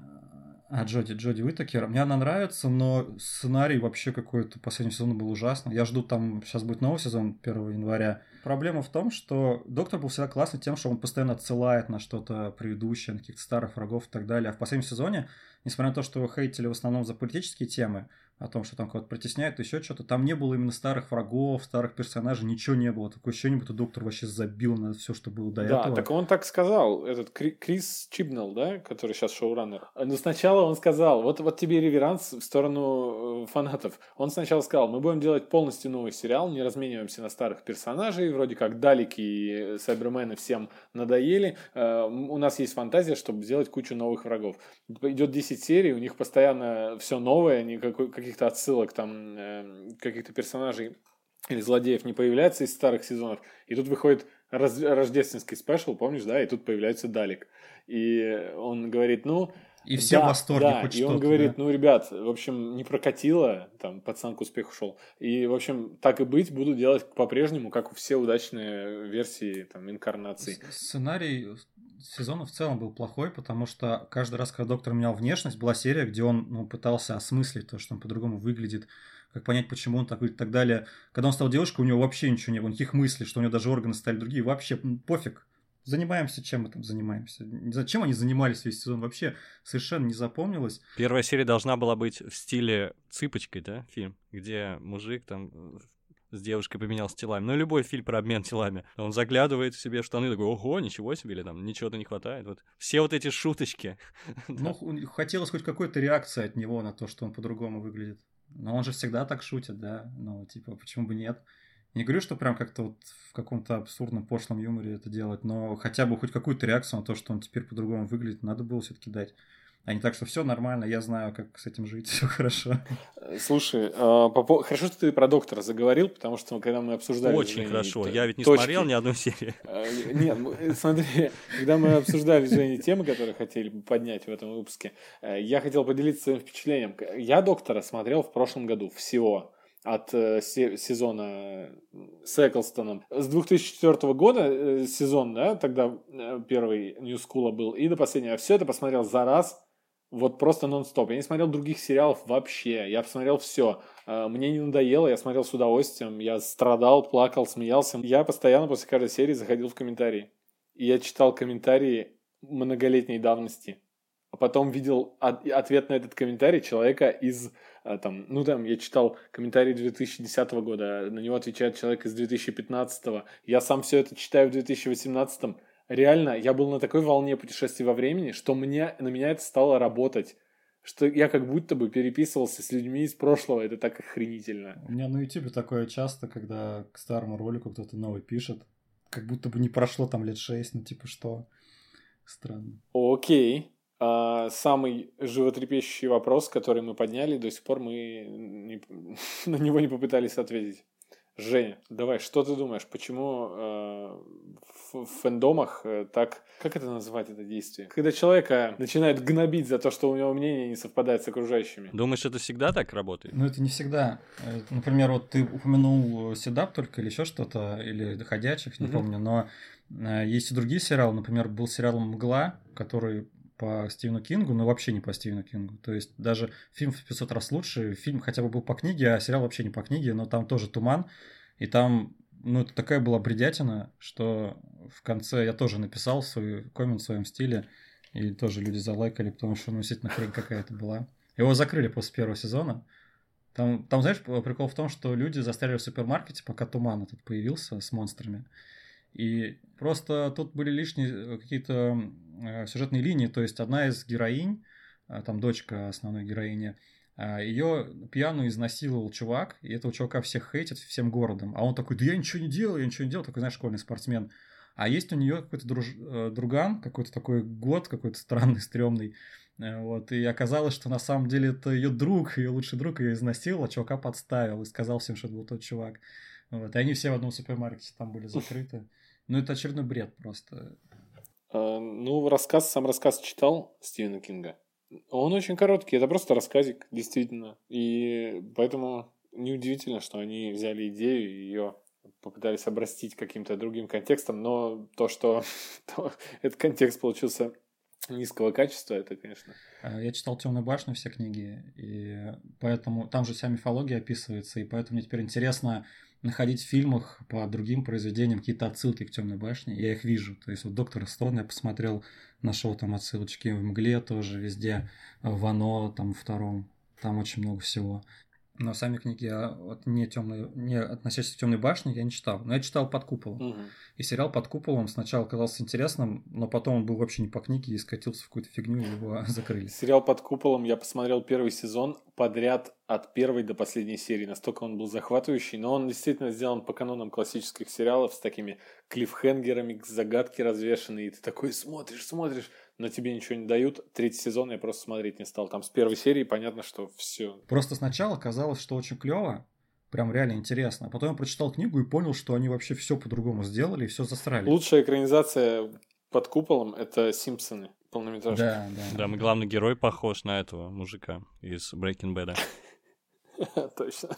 А Джоди, Джоди Уитакер. Мне она нравится, но сценарий вообще какой-то последний сезон был ужасный. Я жду там, сейчас будет новый сезон 1 января. Проблема в том, что Доктор был всегда классный тем, что он постоянно отсылает на что-то предыдущее, на каких-то старых врагов и так далее. А в последнем сезоне, несмотря на то, что его хейтили в основном за политические темы, о том, что там кого-то притесняют, еще что-то. Там не было именно старых врагов, старых персонажей, ничего не было. Такое ощущение, будто доктор вообще забил на все, что было до да, этого. Да, так он так сказал, этот Крис Чибнелл, да, который сейчас шоураннер. Но сначала он сказал, вот, вот тебе реверанс в сторону э, фанатов. Он сначала сказал, мы будем делать полностью новый сериал, не размениваемся на старых персонажей, вроде как Далики и Сайбермены всем надоели. Э, у нас есть фантазия, чтобы сделать кучу новых врагов. Идет 10 серий, у них постоянно все новое, никакой каких-то отсылок, там, э, каких-то персонажей или злодеев не появляется из старых сезонов. И тут выходит раз, рождественский спешл, помнишь, да, и тут появляется Далик. И он говорит, ну... И все да, в восторге да, хоть И он говорит, да? ну, ребят, в общем, не прокатило, там, пацан к успеху шел. И, в общем, так и быть, буду делать по-прежнему, как у все удачные версии, там, инкарнации. Сценарий сезона в целом был плохой, потому что каждый раз, когда доктор менял внешность, была серия, где он ну, пытался осмыслить то, что он по-другому выглядит, как понять, почему он так выглядит и так далее. Когда он стал девушкой, у него вообще ничего не было, никаких мыслей, что у него даже органы стали другие, вообще пофиг. Занимаемся, чем мы там занимаемся. Зачем они занимались весь сезон, вообще совершенно не запомнилось. Первая серия должна была быть в стиле «Цыпочкой», да, фильм, где мужик там с девушкой поменялся телами. Ну, любой фильм про обмен телами. Он заглядывает в себе штаны, такой, ого, ничего себе, или там ничего-то не хватает. Вот все вот эти шуточки. Ну, хотелось хоть какой-то реакции от него на то, что он по-другому выглядит. Но он же всегда так шутит, да? Ну, типа, почему бы нет? Не говорю, что прям как-то вот в каком-то абсурдном пошлом юморе это делать, но хотя бы хоть какую-то реакцию на то, что он теперь по-другому выглядит, надо было все-таки дать. А не так, что все нормально, я знаю, как с этим жить, все хорошо. Слушай, а, хорошо, что ты про доктора заговорил, потому что когда мы обсуждали... Очень хорошо, я ведь не точки, смотрел ни одной серии. А, нет, э, смотри, когда мы обсуждали, Женя, темы, которые хотели бы поднять в этом выпуске, э, я хотел поделиться своим впечатлением. Я доктора смотрел в прошлом году всего от э, сезона с Эклстоном. С 2004 года э, сезон, да, тогда э, первый New School был, и до последнего. Все это посмотрел за раз, вот просто нон-стоп. Я не смотрел других сериалов вообще. Я посмотрел все. А, мне не надоело, я смотрел с удовольствием. Я страдал, плакал, смеялся. Я постоянно после каждой серии заходил в комментарии. И я читал комментарии многолетней давности. А потом видел ответ на этот комментарий человека из а, там, ну там, я читал комментарий 2010 года, на него отвечает человек из 2015. Я сам все это читаю в 2018 реально, я был на такой волне путешествий во времени, что мне, на меня это стало работать. Что я как будто бы переписывался с людьми из прошлого, это так охренительно. У меня на YouTube такое часто, когда к старому ролику кто-то новый пишет, как будто бы не прошло там лет шесть, ну типа что? Странно. Окей. А, самый животрепещущий вопрос, который мы подняли, до сих пор мы не, на него не попытались ответить. Женя, давай, что ты думаешь, почему э, в, фэндомах э, так, как это называть, это действие? Когда человека начинают гнобить за то, что у него мнение не совпадает с окружающими. Думаешь, это всегда так работает? Ну, это не всегда. Э, например, вот ты упомянул Седап только или еще что-то, или Доходячих, не mm-hmm. помню, но э, есть и другие сериалы. Например, был сериал «Мгла», который по Стивену Кингу, но вообще не по Стивену Кингу. То есть даже фильм в 500 раз лучше, фильм хотя бы был по книге, а сериал вообще не по книге, но там тоже туман. И там, ну, это такая была бредятина, что в конце я тоже написал свой коммент в своем стиле, и тоже люди залайкали, потому что, ну, действительно, хрень какая-то была. Его закрыли после первого сезона. Там, там, знаешь, прикол в том, что люди застряли в супермаркете, пока туман этот появился с монстрами. И просто тут были лишние э, какие-то э, сюжетные линии. То есть одна из героинь, э, там дочка основной героини, ее пьяную изнасиловал чувак, и этого чувака всех хейтят всем городом. А он такой, да я ничего не делал, я ничего не делал, такой, знаешь, школьный спортсмен. А есть у нее какой-то друж... друган, какой-то такой год, какой-то странный, стрёмный. Вот, и оказалось, что на самом деле это ее друг, ее лучший друг ее изнасиловал, а чувака подставил и сказал всем, что это был тот чувак. Вот, и они все в одном супермаркете там были закрыты. Ну, это очередной бред просто. А, ну, рассказ, сам рассказ читал Стивена Кинга. Он очень короткий, это просто рассказик, действительно. И поэтому неудивительно, что они взяли идею и ее попытались обрастить каким-то другим контекстом, но то, что то, этот контекст получился низкого качества, это, конечно. А, я читал Темную башню, все книги, и поэтому там же вся мифология описывается, и поэтому мне теперь интересно находить в фильмах по другим произведениям какие-то отсылки к Темной башне. Я их вижу. То есть вот Доктора Стоун я посмотрел, нашел там отсылочки в Мгле тоже везде, в Оно там втором. Там очень много всего. Но сами книги от не, темной, не относящиеся к темной башне я не читал. Но я читал под куполом. Угу. И сериал под куполом сначала казался интересным, но потом он был вообще не по книге и скатился в какую-то фигню, и его закрыли. Сериал под куполом я посмотрел первый сезон подряд от первой до последней серии. Настолько он был захватывающий. Но он действительно сделан по канонам классических сериалов с такими клиффхенгерами, загадки развешенные. И ты такой смотришь, смотришь но тебе ничего не дают. Третий сезон я просто смотреть не стал. Там с первой серии понятно, что все. Просто сначала казалось, что очень клево, прям реально интересно. А потом я прочитал книгу и понял, что они вообще все по-другому сделали и все засрали. Лучшая экранизация под куполом это Симпсоны полнометражки. Да, да. Да, мы главный герой похож на этого мужика из Breaking Bad. Точно.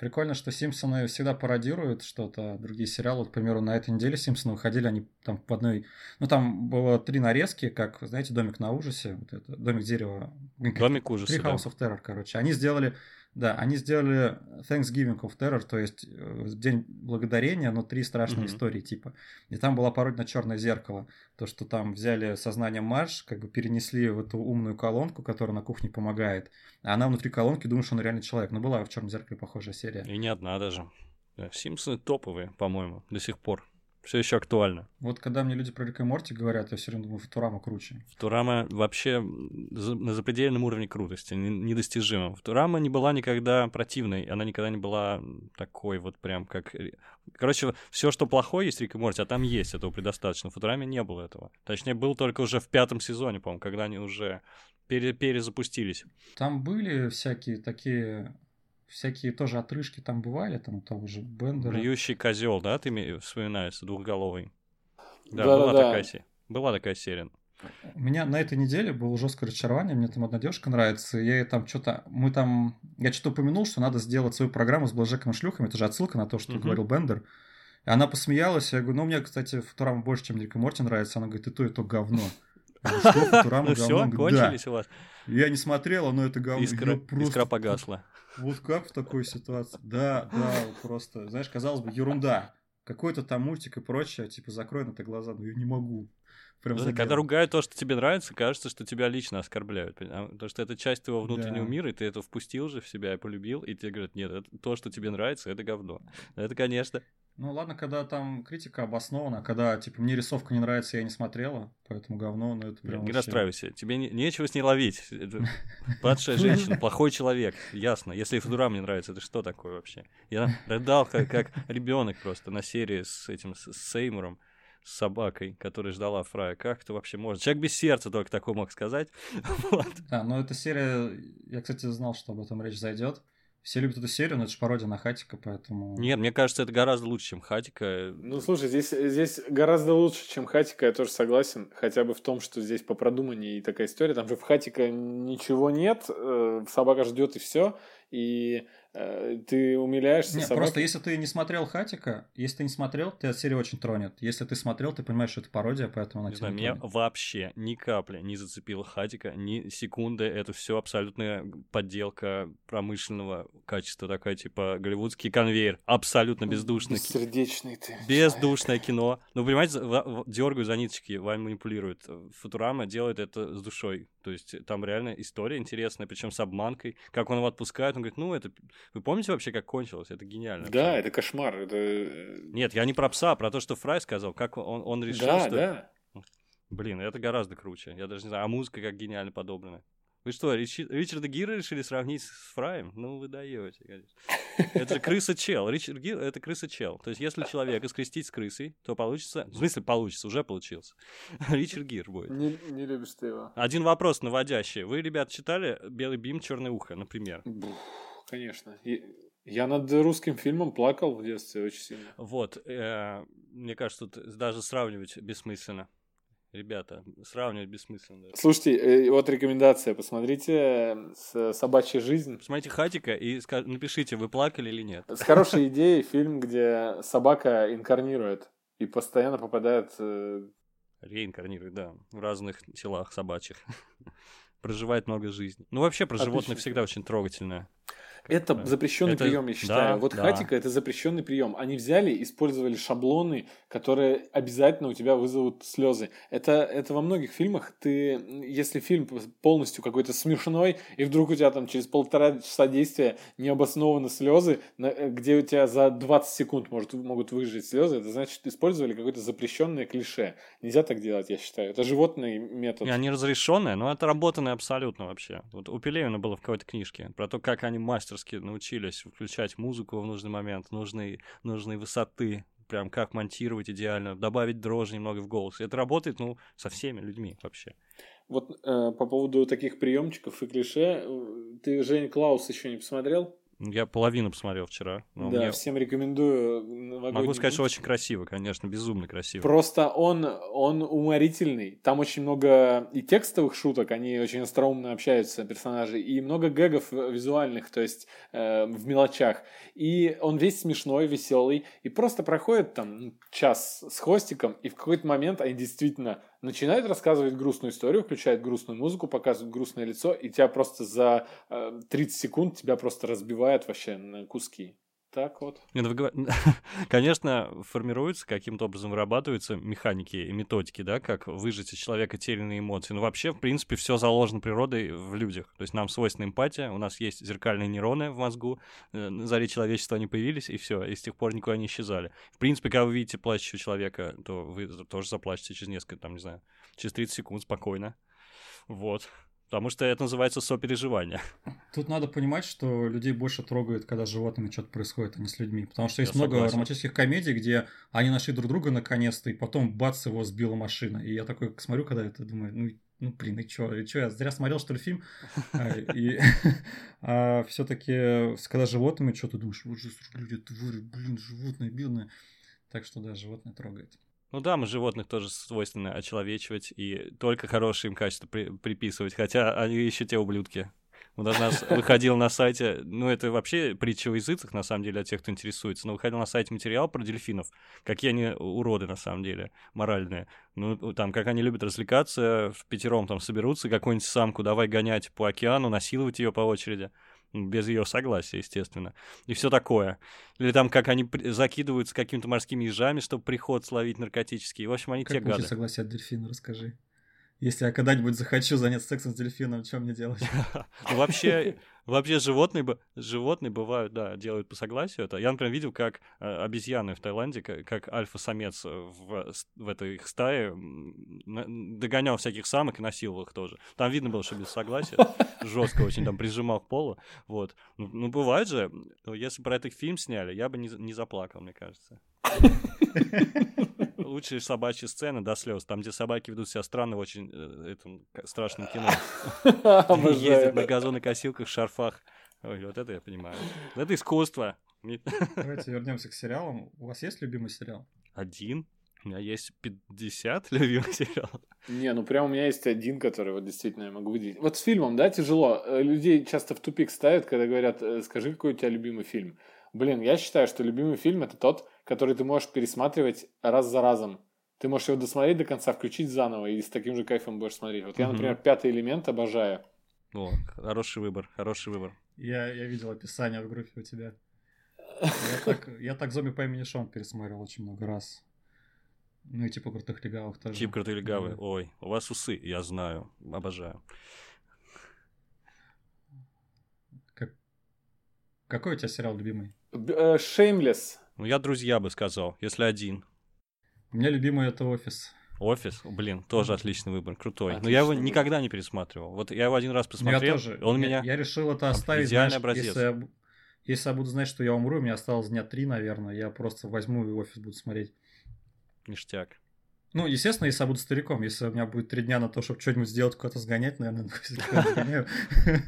Прикольно, что Симпсоны всегда пародируют что-то, другие сериалы. Вот, к примеру, на этой неделе Симпсоны выходили, они там по одной... Ну, там было три нарезки, как, знаете, «Домик на ужасе», вот это, «Домик дерева». «Домик ужаса», Три House of Terror, короче. Они сделали да, они сделали Thanksgiving of Terror, то есть э, День Благодарения, но три страшные mm-hmm. истории типа. И там была пародия на черное зеркало. То, что там взяли сознание Марш, как бы перенесли в эту умную колонку, которая на кухне помогает. А она внутри колонки думает, что он реальный человек. Ну, была в черном зеркале похожая серия. И не одна даже. Симпсоны топовые, по-моему, до сих пор все еще актуально. Вот когда мне люди про Рика и Морти говорят, я все время думаю, Футурама круче. Футурама вообще на запредельном уровне крутости, недостижимом. Футурама не была никогда противной, она никогда не была такой вот прям как... Короче, все, что плохое есть Рик и Морти, а там есть, этого предостаточно. В Футураме не было этого. Точнее, был только уже в пятом сезоне, по-моему, когда они уже пере перезапустились. Там были всякие такие всякие тоже отрыжки там бывали, там у того же Бендера. Бьющий козел, да, ты вспоминаешь, двухголовый? Да, да была, да. Такая, се... была такая серия. У меня на этой неделе было жесткое разочарование, мне там одна девушка нравится, я ей там что-то, мы там, я что-то упомянул, что надо сделать свою программу с блэкджеком и шлюхами, это же отсылка на то, что uh-huh. говорил Бендер. И она посмеялась, я говорю, ну, мне, кстати, Футурама больше, чем Рик и Морти нравится. Она говорит, и то, и то говно. Что, Футурама говно? Все, кончились у вас? Я не смотрела, но это говно. Искра погасла. Вот как в такой ситуации? Да, да, просто, знаешь, казалось бы, ерунда. Какой-то там мультик и прочее, типа, закрой на это глаза, но я не могу. Прям ну, когда ругают то, что тебе нравится, кажется, что тебя лично оскорбляют. Потому что это часть твоего внутреннего да. мира, и ты это впустил же в себя и полюбил, и тебе говорят, нет, это, то, что тебе нравится, это говно. Это, конечно. Ну ладно, когда там критика обоснована, когда, типа, мне рисовка не нравится, я не смотрела, поэтому говно, но это прям Не вообще... расстраивайся, тебе не, нечего с ней ловить. Это падшая женщина, плохой человек, ясно. Если Футурам не нравится, это что такое вообще? Я рыдал, как, как ребенок просто на серии с этим, с Сеймуром с собакой, которая ждала Фрая. Как это вообще может? Человек без сердца только такое мог сказать. вот. Да, но эта серия... Я, кстати, знал, что об этом речь зайдет. Все любят эту серию, но это же пародия на Хатика, поэтому... Нет, мне кажется, это гораздо лучше, чем Хатика. Ну, слушай, здесь, здесь гораздо лучше, чем Хатика, я тоже согласен. Хотя бы в том, что здесь по продуманию и такая история. Там же в Хатика ничего нет, э, собака ждет и все. И ты умиляешься. Нет, собак... просто если ты не смотрел Хатика, если ты не смотрел, ты от серии очень тронет. Если ты смотрел, ты понимаешь, что это пародия, поэтому она не знаю, меня вообще ни капли не зацепила Хатика, ни секунды. Это все абсолютная подделка промышленного качества, такая типа голливудский конвейер, абсолютно бездушный. Бессердечный ты. Бездушное человек. кино. Ну, понимаете, дергаю за ниточки, вами манипулирует. Футурама делает это с душой. То есть там реально история интересная, причем с обманкой. Как он его отпускает, он говорит, ну, это вы помните вообще, как кончилось? Это гениально. Да, это кошмар. Это... Э, Нет, я не про пса, а про то, что Фрай сказал, как он, он решил, да, что... Да, Блин, это гораздо круче. Я даже не знаю, а музыка как гениально подобрана. Вы что, Рич... Ричарда Гира решили сравнить с Фраем? Ну, вы даете, конечно. Это же крыса-чел. Ричард Гир — это крыса-чел. То есть, если человека скрестить с крысой, то получится... В смысле, получится, уже получился. Ричард Гир будет. Не, не любишь ты его. Один вопрос наводящий. Вы, ребят, читали «Белый бим, черное ухо», например? Бух. Конечно. Я над русским фильмом плакал в детстве очень сильно. Вот, э, мне кажется, тут даже сравнивать бессмысленно. Ребята, сравнивать бессмысленно. Слушайте, э, вот рекомендация. Посмотрите с «Собачья жизнь». Посмотрите «Хатика» и напишите, вы плакали или нет. С хорошей идеей фильм, где собака инкарнирует и постоянно попадает э, реинкарнирует, да, в разных телах собачьих. Проживает много жизней. Ну, вообще, про животных всегда очень трогательное. Это запрещенный это... прием, я считаю. Да, вот да. хатика это запрещенный прием. Они взяли, использовали шаблоны, которые обязательно у тебя вызовут слезы. Это, это во многих фильмах. Ты, если фильм полностью какой-то смешной, и вдруг у тебя там через полтора часа действия необоснованно слезы, где у тебя за 20 секунд может, могут выжить слезы, это значит, использовали какое-то запрещенное клише. Нельзя так делать, я считаю. Это животный метод. Не, они разрешенные, но это работанное абсолютно вообще. Вот у Пелевина было в какой-то книжке про то, как они мастер мастерски научились включать музыку в нужный момент, нужной, нужной высоты, прям как монтировать идеально, добавить дрожь немного в голос. Это работает, ну, со всеми людьми вообще. Вот э, по поводу таких приемчиков и клише, э, ты Жень Клаус еще не посмотрел? Я половину посмотрел вчера. да, мне... всем рекомендую. Могу сказать, что очень красиво, конечно, безумно красиво. Просто он, он уморительный. Там очень много и текстовых шуток, они очень остроумно общаются, персонажи, и много гэгов визуальных, то есть э, в мелочах. И он весь смешной, веселый, и просто проходит там час с хвостиком, и в какой-то момент они действительно начинает рассказывать грустную историю, включает грустную музыку, показывает грустное лицо, и тебя просто за э, 30 секунд тебя просто разбивает вообще на куски. Так вот. Нет, ну, вы, конечно, формируются, каким-то образом вырабатываются механики и методики, да, как выжить из человека те или иные эмоции. Но вообще, в принципе, все заложено природой в людях. То есть нам свойственна эмпатия, у нас есть зеркальные нейроны в мозгу, э, на заре человечества они появились, и все, и с тех пор никуда не исчезали. В принципе, когда вы видите плачущего человека, то вы тоже заплачете через несколько, там, не знаю, через 30 секунд спокойно. Вот. Потому что это называется сопереживание. Тут надо понимать, что людей больше трогает, когда с животными что-то происходит, а не с людьми. Потому что есть Я много согласен. романтических комедий, где они нашли друг друга наконец-то, и потом бац, его сбила машина. И я такой смотрю, когда это, думаю, ну, ну блин, и чё, и чё, я зря смотрел, что ли, фильм? А, и а все-таки, когда с животными, что ты думаешь, вот же люди, твари, блин, животные, бедные. Так что да, животное трогает. Ну да, мы животных тоже свойственно очеловечивать и только хорошие им качества при приписывать, хотя они еще те ублюдки. Вот у нас выходил на сайте, ну это вообще притча в языцах, на самом деле, для тех, кто интересуется, но выходил на сайте материал про дельфинов, какие они уроды, на самом деле, моральные. Ну, там, как они любят развлекаться, в пятером там соберутся, какую-нибудь самку давай гонять по океану, насиловать ее по очереди без ее согласия, естественно, и все такое. Или там, как они закидываются какими-то морскими ежами, чтобы приход словить наркотический. В общем, они как те гады. Как согласия дельфина, расскажи. Если я когда-нибудь захочу заняться сексом с дельфином, что мне делать? Ну, вообще, вообще животные, животные бывают, да, делают по согласию это. Я, например, видел, как э, обезьяны в Таиланде, как, альфа-самец в, в этой их стае догонял всяких самок и насиловал их тоже. Там видно было, что без согласия. Жестко очень там прижимал к полу. Вот. Ну, ну бывает же, если про этот фильм сняли, я бы не, не заплакал, мне кажется лучшие собачьи сцены до слез. Там, где собаки ведут себя странно в очень э, этом страшном кино. Ездят на газонокосилках, шарфах. Ой, вот это я понимаю. Это искусство. Давайте вернемся к сериалам. У вас есть любимый сериал? Один. У меня есть 50 любимых сериалов. Не, ну прям у меня есть один, который вот действительно я могу выделить. Вот с фильмом, да, тяжело. Э, людей часто в тупик ставят, когда говорят, э, скажи, какой у тебя любимый фильм. Блин, я считаю, что любимый фильм это тот, который ты можешь пересматривать раз за разом. Ты можешь его досмотреть до конца, включить заново и с таким же кайфом будешь смотреть. Вот я, например, пятый элемент обожаю. О, хороший выбор, хороший выбор. Я, я видел описание в группе у тебя. Я так, я так зомби по имени Шон пересмотрел очень много раз. Ну и типа крутых легавых тоже. Тип крутых легавый. Да. Ой, у вас усы, я знаю. Обожаю. Как... Какой у тебя сериал любимый? Шеймлес. Ну, я друзья бы сказал, если один. У меня любимый это офис. Офис, блин, тоже отличный выбор, крутой. Отличный Но я его выбор. никогда не пересматривал. Вот я его один раз посмотрел. Я тоже. Он я, меня. Я решил это оставить. Идеальный знаешь, образец. Если я, если я буду знать, что я умру, мне осталось дня три, наверное, я просто возьму и офис буду смотреть. Ништяк. Ну, естественно, если я буду стариком, если у меня будет три дня на то, чтобы что-нибудь сделать, куда-то сгонять, наверное, сгоняю.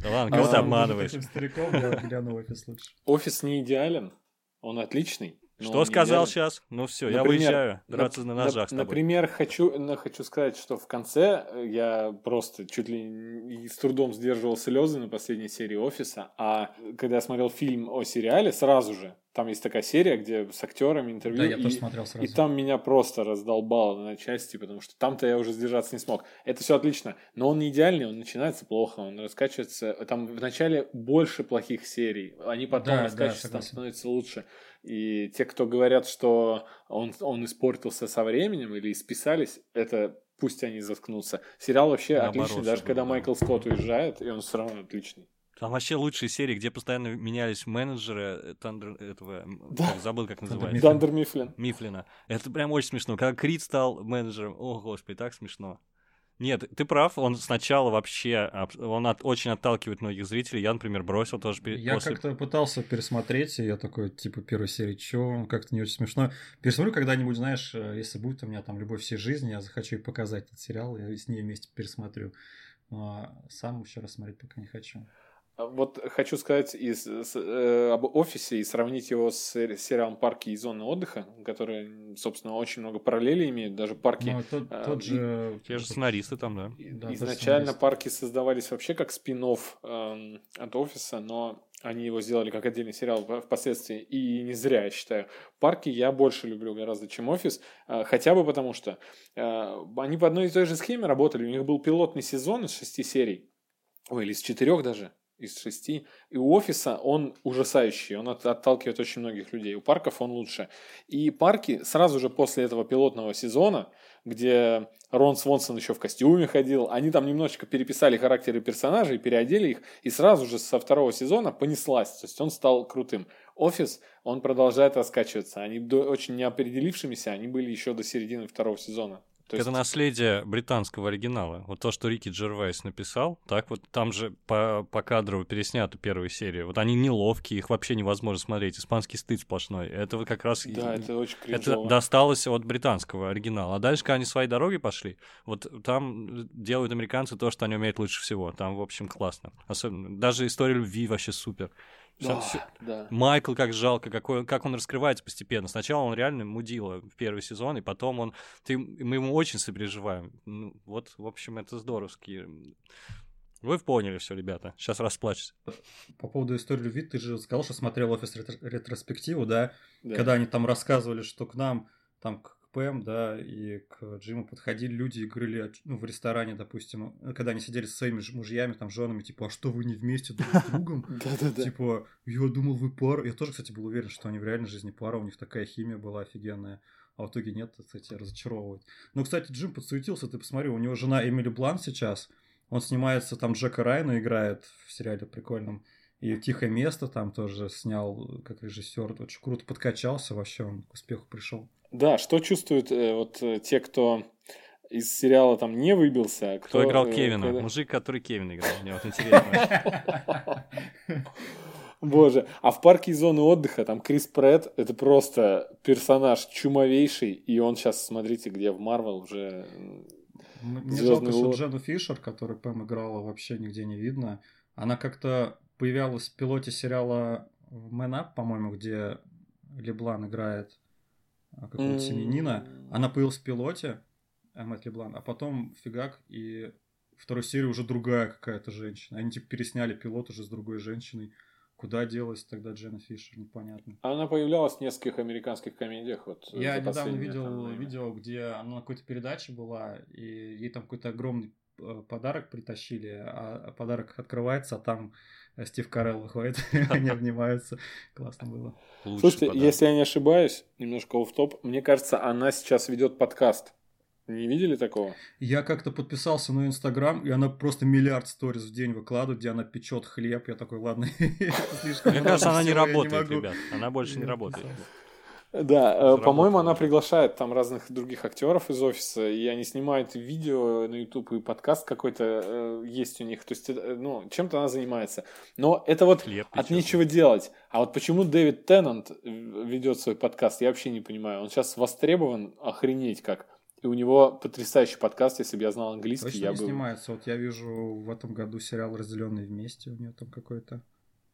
Да ладно, кого ты обманываешь? стариком, я гляну офис лучше. Офис не идеален, он отличный. Что сказал сейчас? Ну все, я выезжаю драться на ножах с тобой. Например, хочу, ну, хочу сказать, что в конце э, я просто чуть ли с трудом сдерживал слезы на последней серии «Офиса», а когда я смотрел фильм о сериале, сразу же Там есть такая серия, где с актерами интервью. Да, я и, тоже смотрел сразу. И там меня просто раздолбало на части, потому что там-то я уже сдержаться не смог. Это все отлично, но он не идеальный, он начинается плохо, он раскачивается. Там в начале больше плохих серий, они потом да, раскачиваются, да, там становится лучше. И те, кто говорят, что он, он испортился со временем или исписались, это пусть они заткнутся. Сериал вообще Наоборот, отличный, даже когда Майкл Скотт уезжает, и он все равно отличный. Там вообще лучшие серии, где постоянно менялись менеджеры Dunder, этого, да. как, забыл, как называется. Dunder Mifflin. Мифлина. Это прям очень смешно. Когда Крид стал менеджером, о, господи, так смешно. Нет, ты прав, он сначала вообще, он от, очень отталкивает многих зрителей. Я, например, бросил тоже. Я после... как-то пытался пересмотреть, и я такой, типа, первой серии, чё, как-то не очень смешно. Пересмотрю когда-нибудь, знаешь, э, если будет у меня там любовь всей жизни, я захочу показать этот сериал, я с ней вместе пересмотрю. Но сам еще раз смотреть пока не хочу. А вот хочу сказать из, с, э, об офисе и сравнить его с сериалом «Парки и зоны отдыха», который, собственно, очень много параллелей имеет, даже парки... Ну, тот, э, тот же... Те же сценаристы там, да. да изначально парки создавались вообще как спин э, от офиса, но они его сделали как отдельный сериал впоследствии, и не зря, я считаю. Парки я больше люблю гораздо, чем офис, э, хотя бы потому что э, они по одной и той же схеме работали, у них был пилотный сезон из шести серий, ой, или из четырех даже, из шести. И у офиса он ужасающий, он от, отталкивает очень многих людей. У парков он лучше. И парки сразу же после этого пилотного сезона, где Рон Свонсон еще в костюме ходил, они там немножечко переписали характеры персонажей, переодели их, и сразу же со второго сезона понеслась. То есть он стал крутым. Офис, он продолжает раскачиваться. Они очень неопределившимися, они были еще до середины второго сезона. То есть... Это наследие британского оригинала. Вот то, что Рики Джервайс написал, так вот там же по, по кадрово переснята первая серия. Вот они неловкие, их вообще невозможно смотреть. Испанский стыд сплошной. Это вот как раз... Да, это очень кринжово. Это досталось от британского оригинала. А дальше, когда они своей дорогой пошли, вот там делают американцы то, что они умеют лучше всего. Там, в общем, классно. Особенно, даже история любви вообще супер. Да, все... да. Майкл как жалко, какой, как он раскрывается постепенно. Сначала он реально мудила в первый сезон, и потом он... Ты, мы ему очень сопереживаем. Ну, вот, в общем, это здоровски. Вы поняли все, ребята. Сейчас расплачусь. По поводу истории любви, ты же сказал, что смотрел офис ретроспективу, да? да? Когда они там рассказывали, что к нам там Пэм, да, и к Джиму подходили люди и говорили, ну, в ресторане, допустим, когда они сидели со своими мужьями, там, женами, типа, а что вы не вместе друг с другом? Типа, я думал, вы пара. Я тоже, кстати, был уверен, что они в реальной жизни пара, у них такая химия была офигенная. А в итоге нет, кстати, разочаровывает. Но, кстати, Джим подсуетился, ты посмотри, у него жена Эмили Блант сейчас, он снимается, там Джека Райна играет в сериале прикольном. И «Тихое место» там тоже снял как режиссер. Очень круто подкачался, вообще он к успеху пришел. Да, что чувствуют э, вот э, те, кто из сериала там не выбился. А кто, кто играл э, Кевина? Когда... Мужик, который Кевин играл. Мне вот интересно. Боже, а в парке зоны отдыха там Крис Прэтт, это просто персонаж чумовейший, и он сейчас, смотрите, где в Марвел уже Мне жалко, что Джену Фишер, который Пэм играла, вообще нигде не видно. Она как-то появлялась в пилоте сериала Man Up, по-моему, где Леблан играет а, какого-то семенина. Она появилась в пилоте, Мэтт Леблан, а потом фигак, и второй серии уже другая какая-то женщина. Они типа пересняли пилот уже с другой женщиной. Куда делась тогда Дженна Фишер, непонятно. Она появлялась в нескольких американских комедиях. Вот, Я недавно видел видео, где она на какой-то передаче была, и ей там какой-то огромный э, подарок притащили, а подарок открывается, а там Стив Карелл выходит, они обнимаются. Классно было. Слушайте, если я не ошибаюсь, немножко оф топ мне кажется, она сейчас ведет подкаст. Не видели такого? Я как-то подписался на Инстаграм, и она просто миллиард сториз в день выкладывает, где она печет хлеб. Я такой, ладно, Мне кажется, она не работает, ребят. Она больше не работает. Да, э, по-моему, она приглашает там разных других актеров из офиса, и они снимают видео на YouTube и подкаст какой-то э, есть у них. То есть, э, ну, чем-то она занимается. Но это вот Хлеб от нечего делать. А вот почему Дэвид Теннант ведет свой подкаст, я вообще не понимаю. Он сейчас востребован охренеть как. И у него потрясающий подкаст, если бы я знал английский, Точно я не бы... снимается. Вот я вижу в этом году сериал «Разделенные вместе», у нее там какой-то.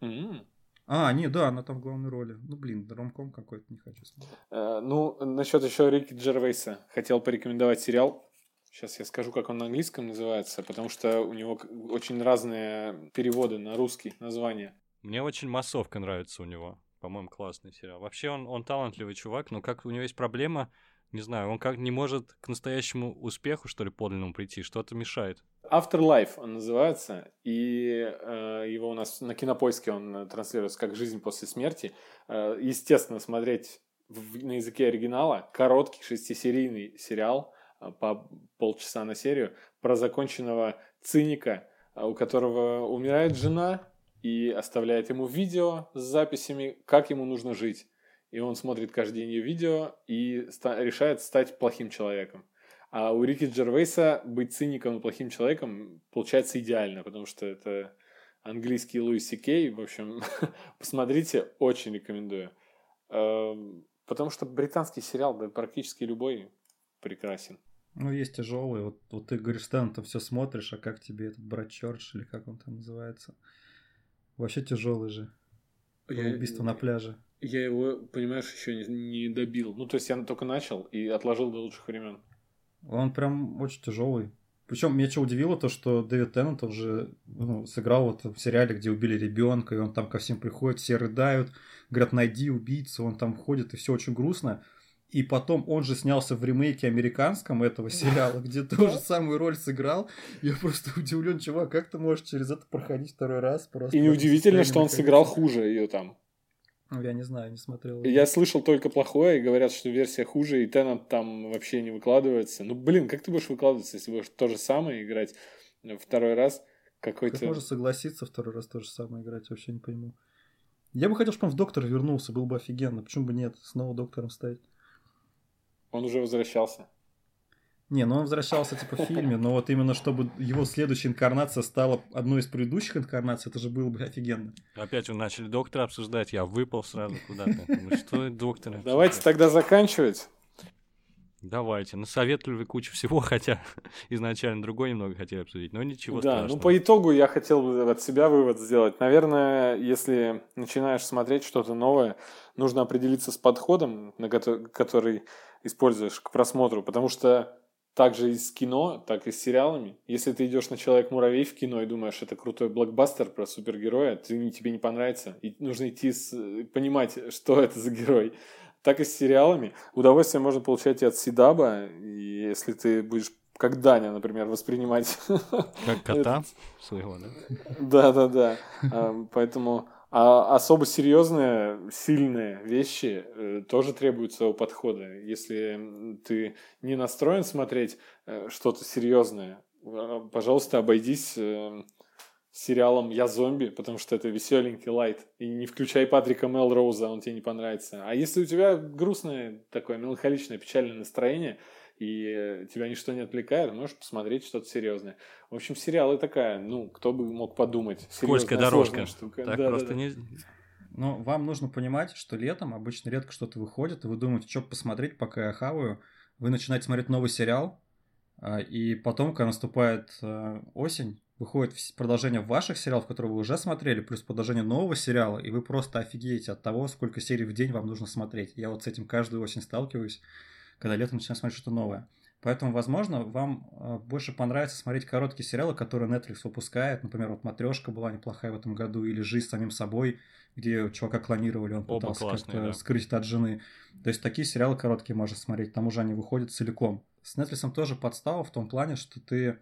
Mm-hmm. А, не, да, она там в главной роли. Ну, блин, ромком какой-то не хочу смотреть. Э, ну, насчет еще Рики Джервейса. Хотел порекомендовать сериал. Сейчас я скажу, как он на английском называется, потому что у него очень разные переводы на русский название. Мне очень массовка нравится у него. По-моему, классный сериал. Вообще он, он талантливый чувак, но как у него есть проблема, не знаю, он как не может к настоящему успеху, что ли, подлинному прийти, что-то мешает. Afterlife он называется, и э, его у нас на кинопоиске он транслируется как «Жизнь после смерти». Э, естественно, смотреть в, на языке оригинала короткий шестисерийный сериал э, по полчаса на серию про законченного циника, э, у которого умирает жена и оставляет ему видео с записями, как ему нужно жить. И он смотрит каждый день ее видео и ста- решает стать плохим человеком. А у Рики Джервейса быть циником и плохим человеком получается идеально, потому что это английский Луис Кей. В общем, посмотрите, очень рекомендую. Эм, потому что британский сериал, да практически любой, прекрасен. Ну, есть тяжелые. Вот, вот ты говоришь, Стэн, ты все смотришь, а как тебе этот брат Чорч, или как он там называется? Вообще тяжелый же. Я... Убийство на пляже. Я его, понимаешь, еще не, не добил. Ну, то есть я только начал и отложил до лучших времен. Он прям очень тяжелый. Причем меня что удивило, то, что Дэвид Теннант уже ну, сыграл вот в сериале, где убили ребенка, и он там ко всем приходит, все рыдают, говорят, найди убийцу, он там ходит, и все очень грустно. И потом он же снялся в ремейке американском этого сериала, где тоже самую роль сыграл. Я просто удивлен, чувак, как ты можешь через это проходить второй раз? Просто и неудивительно, что он сыграл хуже ее там. Ну, я не знаю, не смотрел. Я слышал только плохое, и говорят, что версия хуже, и Теннант там вообще не выкладывается. Ну, блин, как ты будешь выкладываться, если будешь то же самое играть второй раз? Какой-то... Как можно согласиться второй раз то же самое играть, вообще не пойму. Я бы хотел, чтобы он в Доктор вернулся, было бы офигенно. Почему бы нет, снова Доктором стать? Он уже возвращался. Не, ну он возвращался типа в фильме, но вот именно чтобы его следующая инкарнация стала одной из предыдущих инкарнаций, это же было бы офигенно. Опять вы начали доктора обсуждать, я выпал сразу куда-то. Ну что доктор? Давайте тогда заканчивать. Давайте. Насоветовали вы кучу всего, хотя изначально другой немного хотели обсудить, но ничего да, страшного. ну по итогу я хотел бы от себя вывод сделать. Наверное, если начинаешь смотреть что-то новое, нужно определиться с подходом, на который используешь к просмотру, потому что также и с кино, так и с сериалами. Если ты идешь на Человек-муравей в кино и думаешь, это крутой блокбастер про супергероя, ты, тебе не понравится. И нужно идти с, понимать, что это за герой. Так и с сериалами. Удовольствие можно получать и от Сидаба, и если ты будешь как Даня, например, воспринимать... Как кота своего, да? Да-да-да. Поэтому а особо серьезные, сильные вещи э, тоже требуют своего подхода. Если ты не настроен смотреть э, что-то серьезное, э, пожалуйста, обойдись э, сериалом «Я зомби», потому что это веселенький лайт. И не включай Патрика Мелроуза, он тебе не понравится. А если у тебя грустное, такое меланхоличное, печальное настроение – и тебя ничто не отвлекает, можешь посмотреть что-то серьезное. В общем, сериалы такая, ну, кто бы мог подумать. Скользкая дорожка. Штука. Так да, просто да, да. не... Но вам нужно понимать, что летом обычно редко что-то выходит, и вы думаете, что посмотреть, пока я хаваю. Вы начинаете смотреть новый сериал, а, и потом, когда наступает э, осень, выходит продолжение ваших сериалов, которые вы уже смотрели, плюс продолжение нового сериала, и вы просто офигеете от того, сколько серий в день вам нужно смотреть. Я вот с этим каждую осень сталкиваюсь когда летом начинаешь смотреть что-то новое. Поэтому, возможно, вам э, больше понравится смотреть короткие сериалы, которые Netflix выпускает. Например, вот «Матрешка» была неплохая в этом году, или «Жизнь с самим собой», где чувака клонировали, он Оба пытался как-то да. скрыть это от жены. То есть такие сериалы короткие можно смотреть, к тому же они выходят целиком. С Netflix тоже подстава в том плане, что ты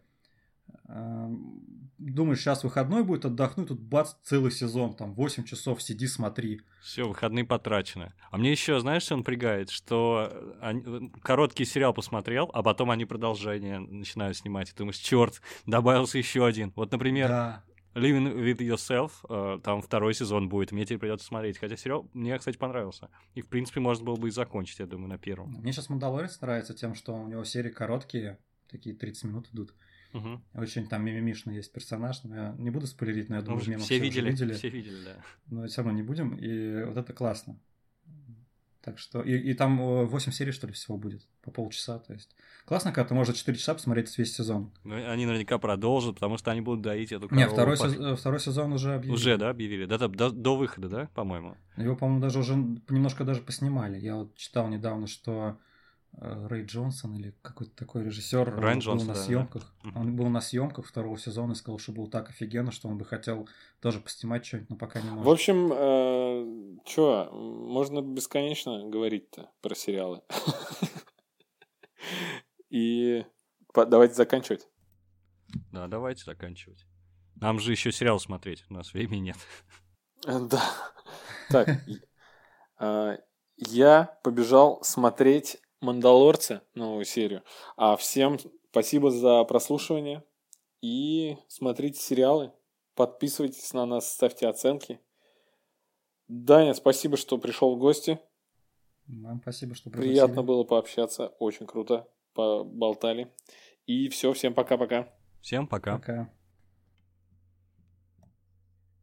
думаешь, сейчас выходной будет, отдохнуть, тут бац, целый сезон, там, 8 часов сиди, смотри. Все, выходные потрачены. А мне еще, знаешь, что напрягает? Что они, короткий сериал посмотрел, а потом они продолжение начинают снимать. И ты думаешь, черт, добавился еще один. Вот, например, да. Living with Yourself, э, там второй сезон будет, мне теперь придется смотреть. Хотя сериал мне, кстати, понравился. И, в принципе, можно было бы и закончить, я думаю, на первом. Мне сейчас Мандалорец нравится тем, что у него серии короткие, такие 30 минут идут. Угу. Очень там мимимишный есть персонаж, но я не буду спойлерить, но я думаю, ну, все, видели, видели. Все видели, да. Но все равно не будем, и вот это классно. Так что, и, и там 8 серий, что ли, всего будет, по полчаса, то есть. Классно, когда ты можешь 4 часа посмотреть весь сезон. Ну, они наверняка продолжат, потому что они будут доить эту корову. Не, второй, по... сезон, второй сезон уже объявили. Уже, да, объявили? Да, до, до выхода, да, по-моему? Его, по-моему, даже уже немножко даже поснимали. Я вот читал недавно, что э, Рэй Джонсон или какой-то такой режиссер Райан был Джонсон, на да, съемках. Да. Он был на съемках второго сезона и сказал, что был так офигенно, что он бы хотел тоже поснимать что-нибудь, но пока не может. В общем, э, что, можно бесконечно говорить-то про сериалы. И давайте заканчивать. Да, давайте заканчивать. Нам же еще сериал смотреть, у нас времени нет. Да. Так, а, я побежал смотреть «Мандалорцы», новую серию. А всем спасибо за прослушивание. И смотрите сериалы. Подписывайтесь на нас, ставьте оценки. Даня, спасибо, что пришел в гости. Вам спасибо, что пригласили. Приятно было пообщаться. Очень круто. Поболтали. И все, всем пока-пока. Всем пока. Пока.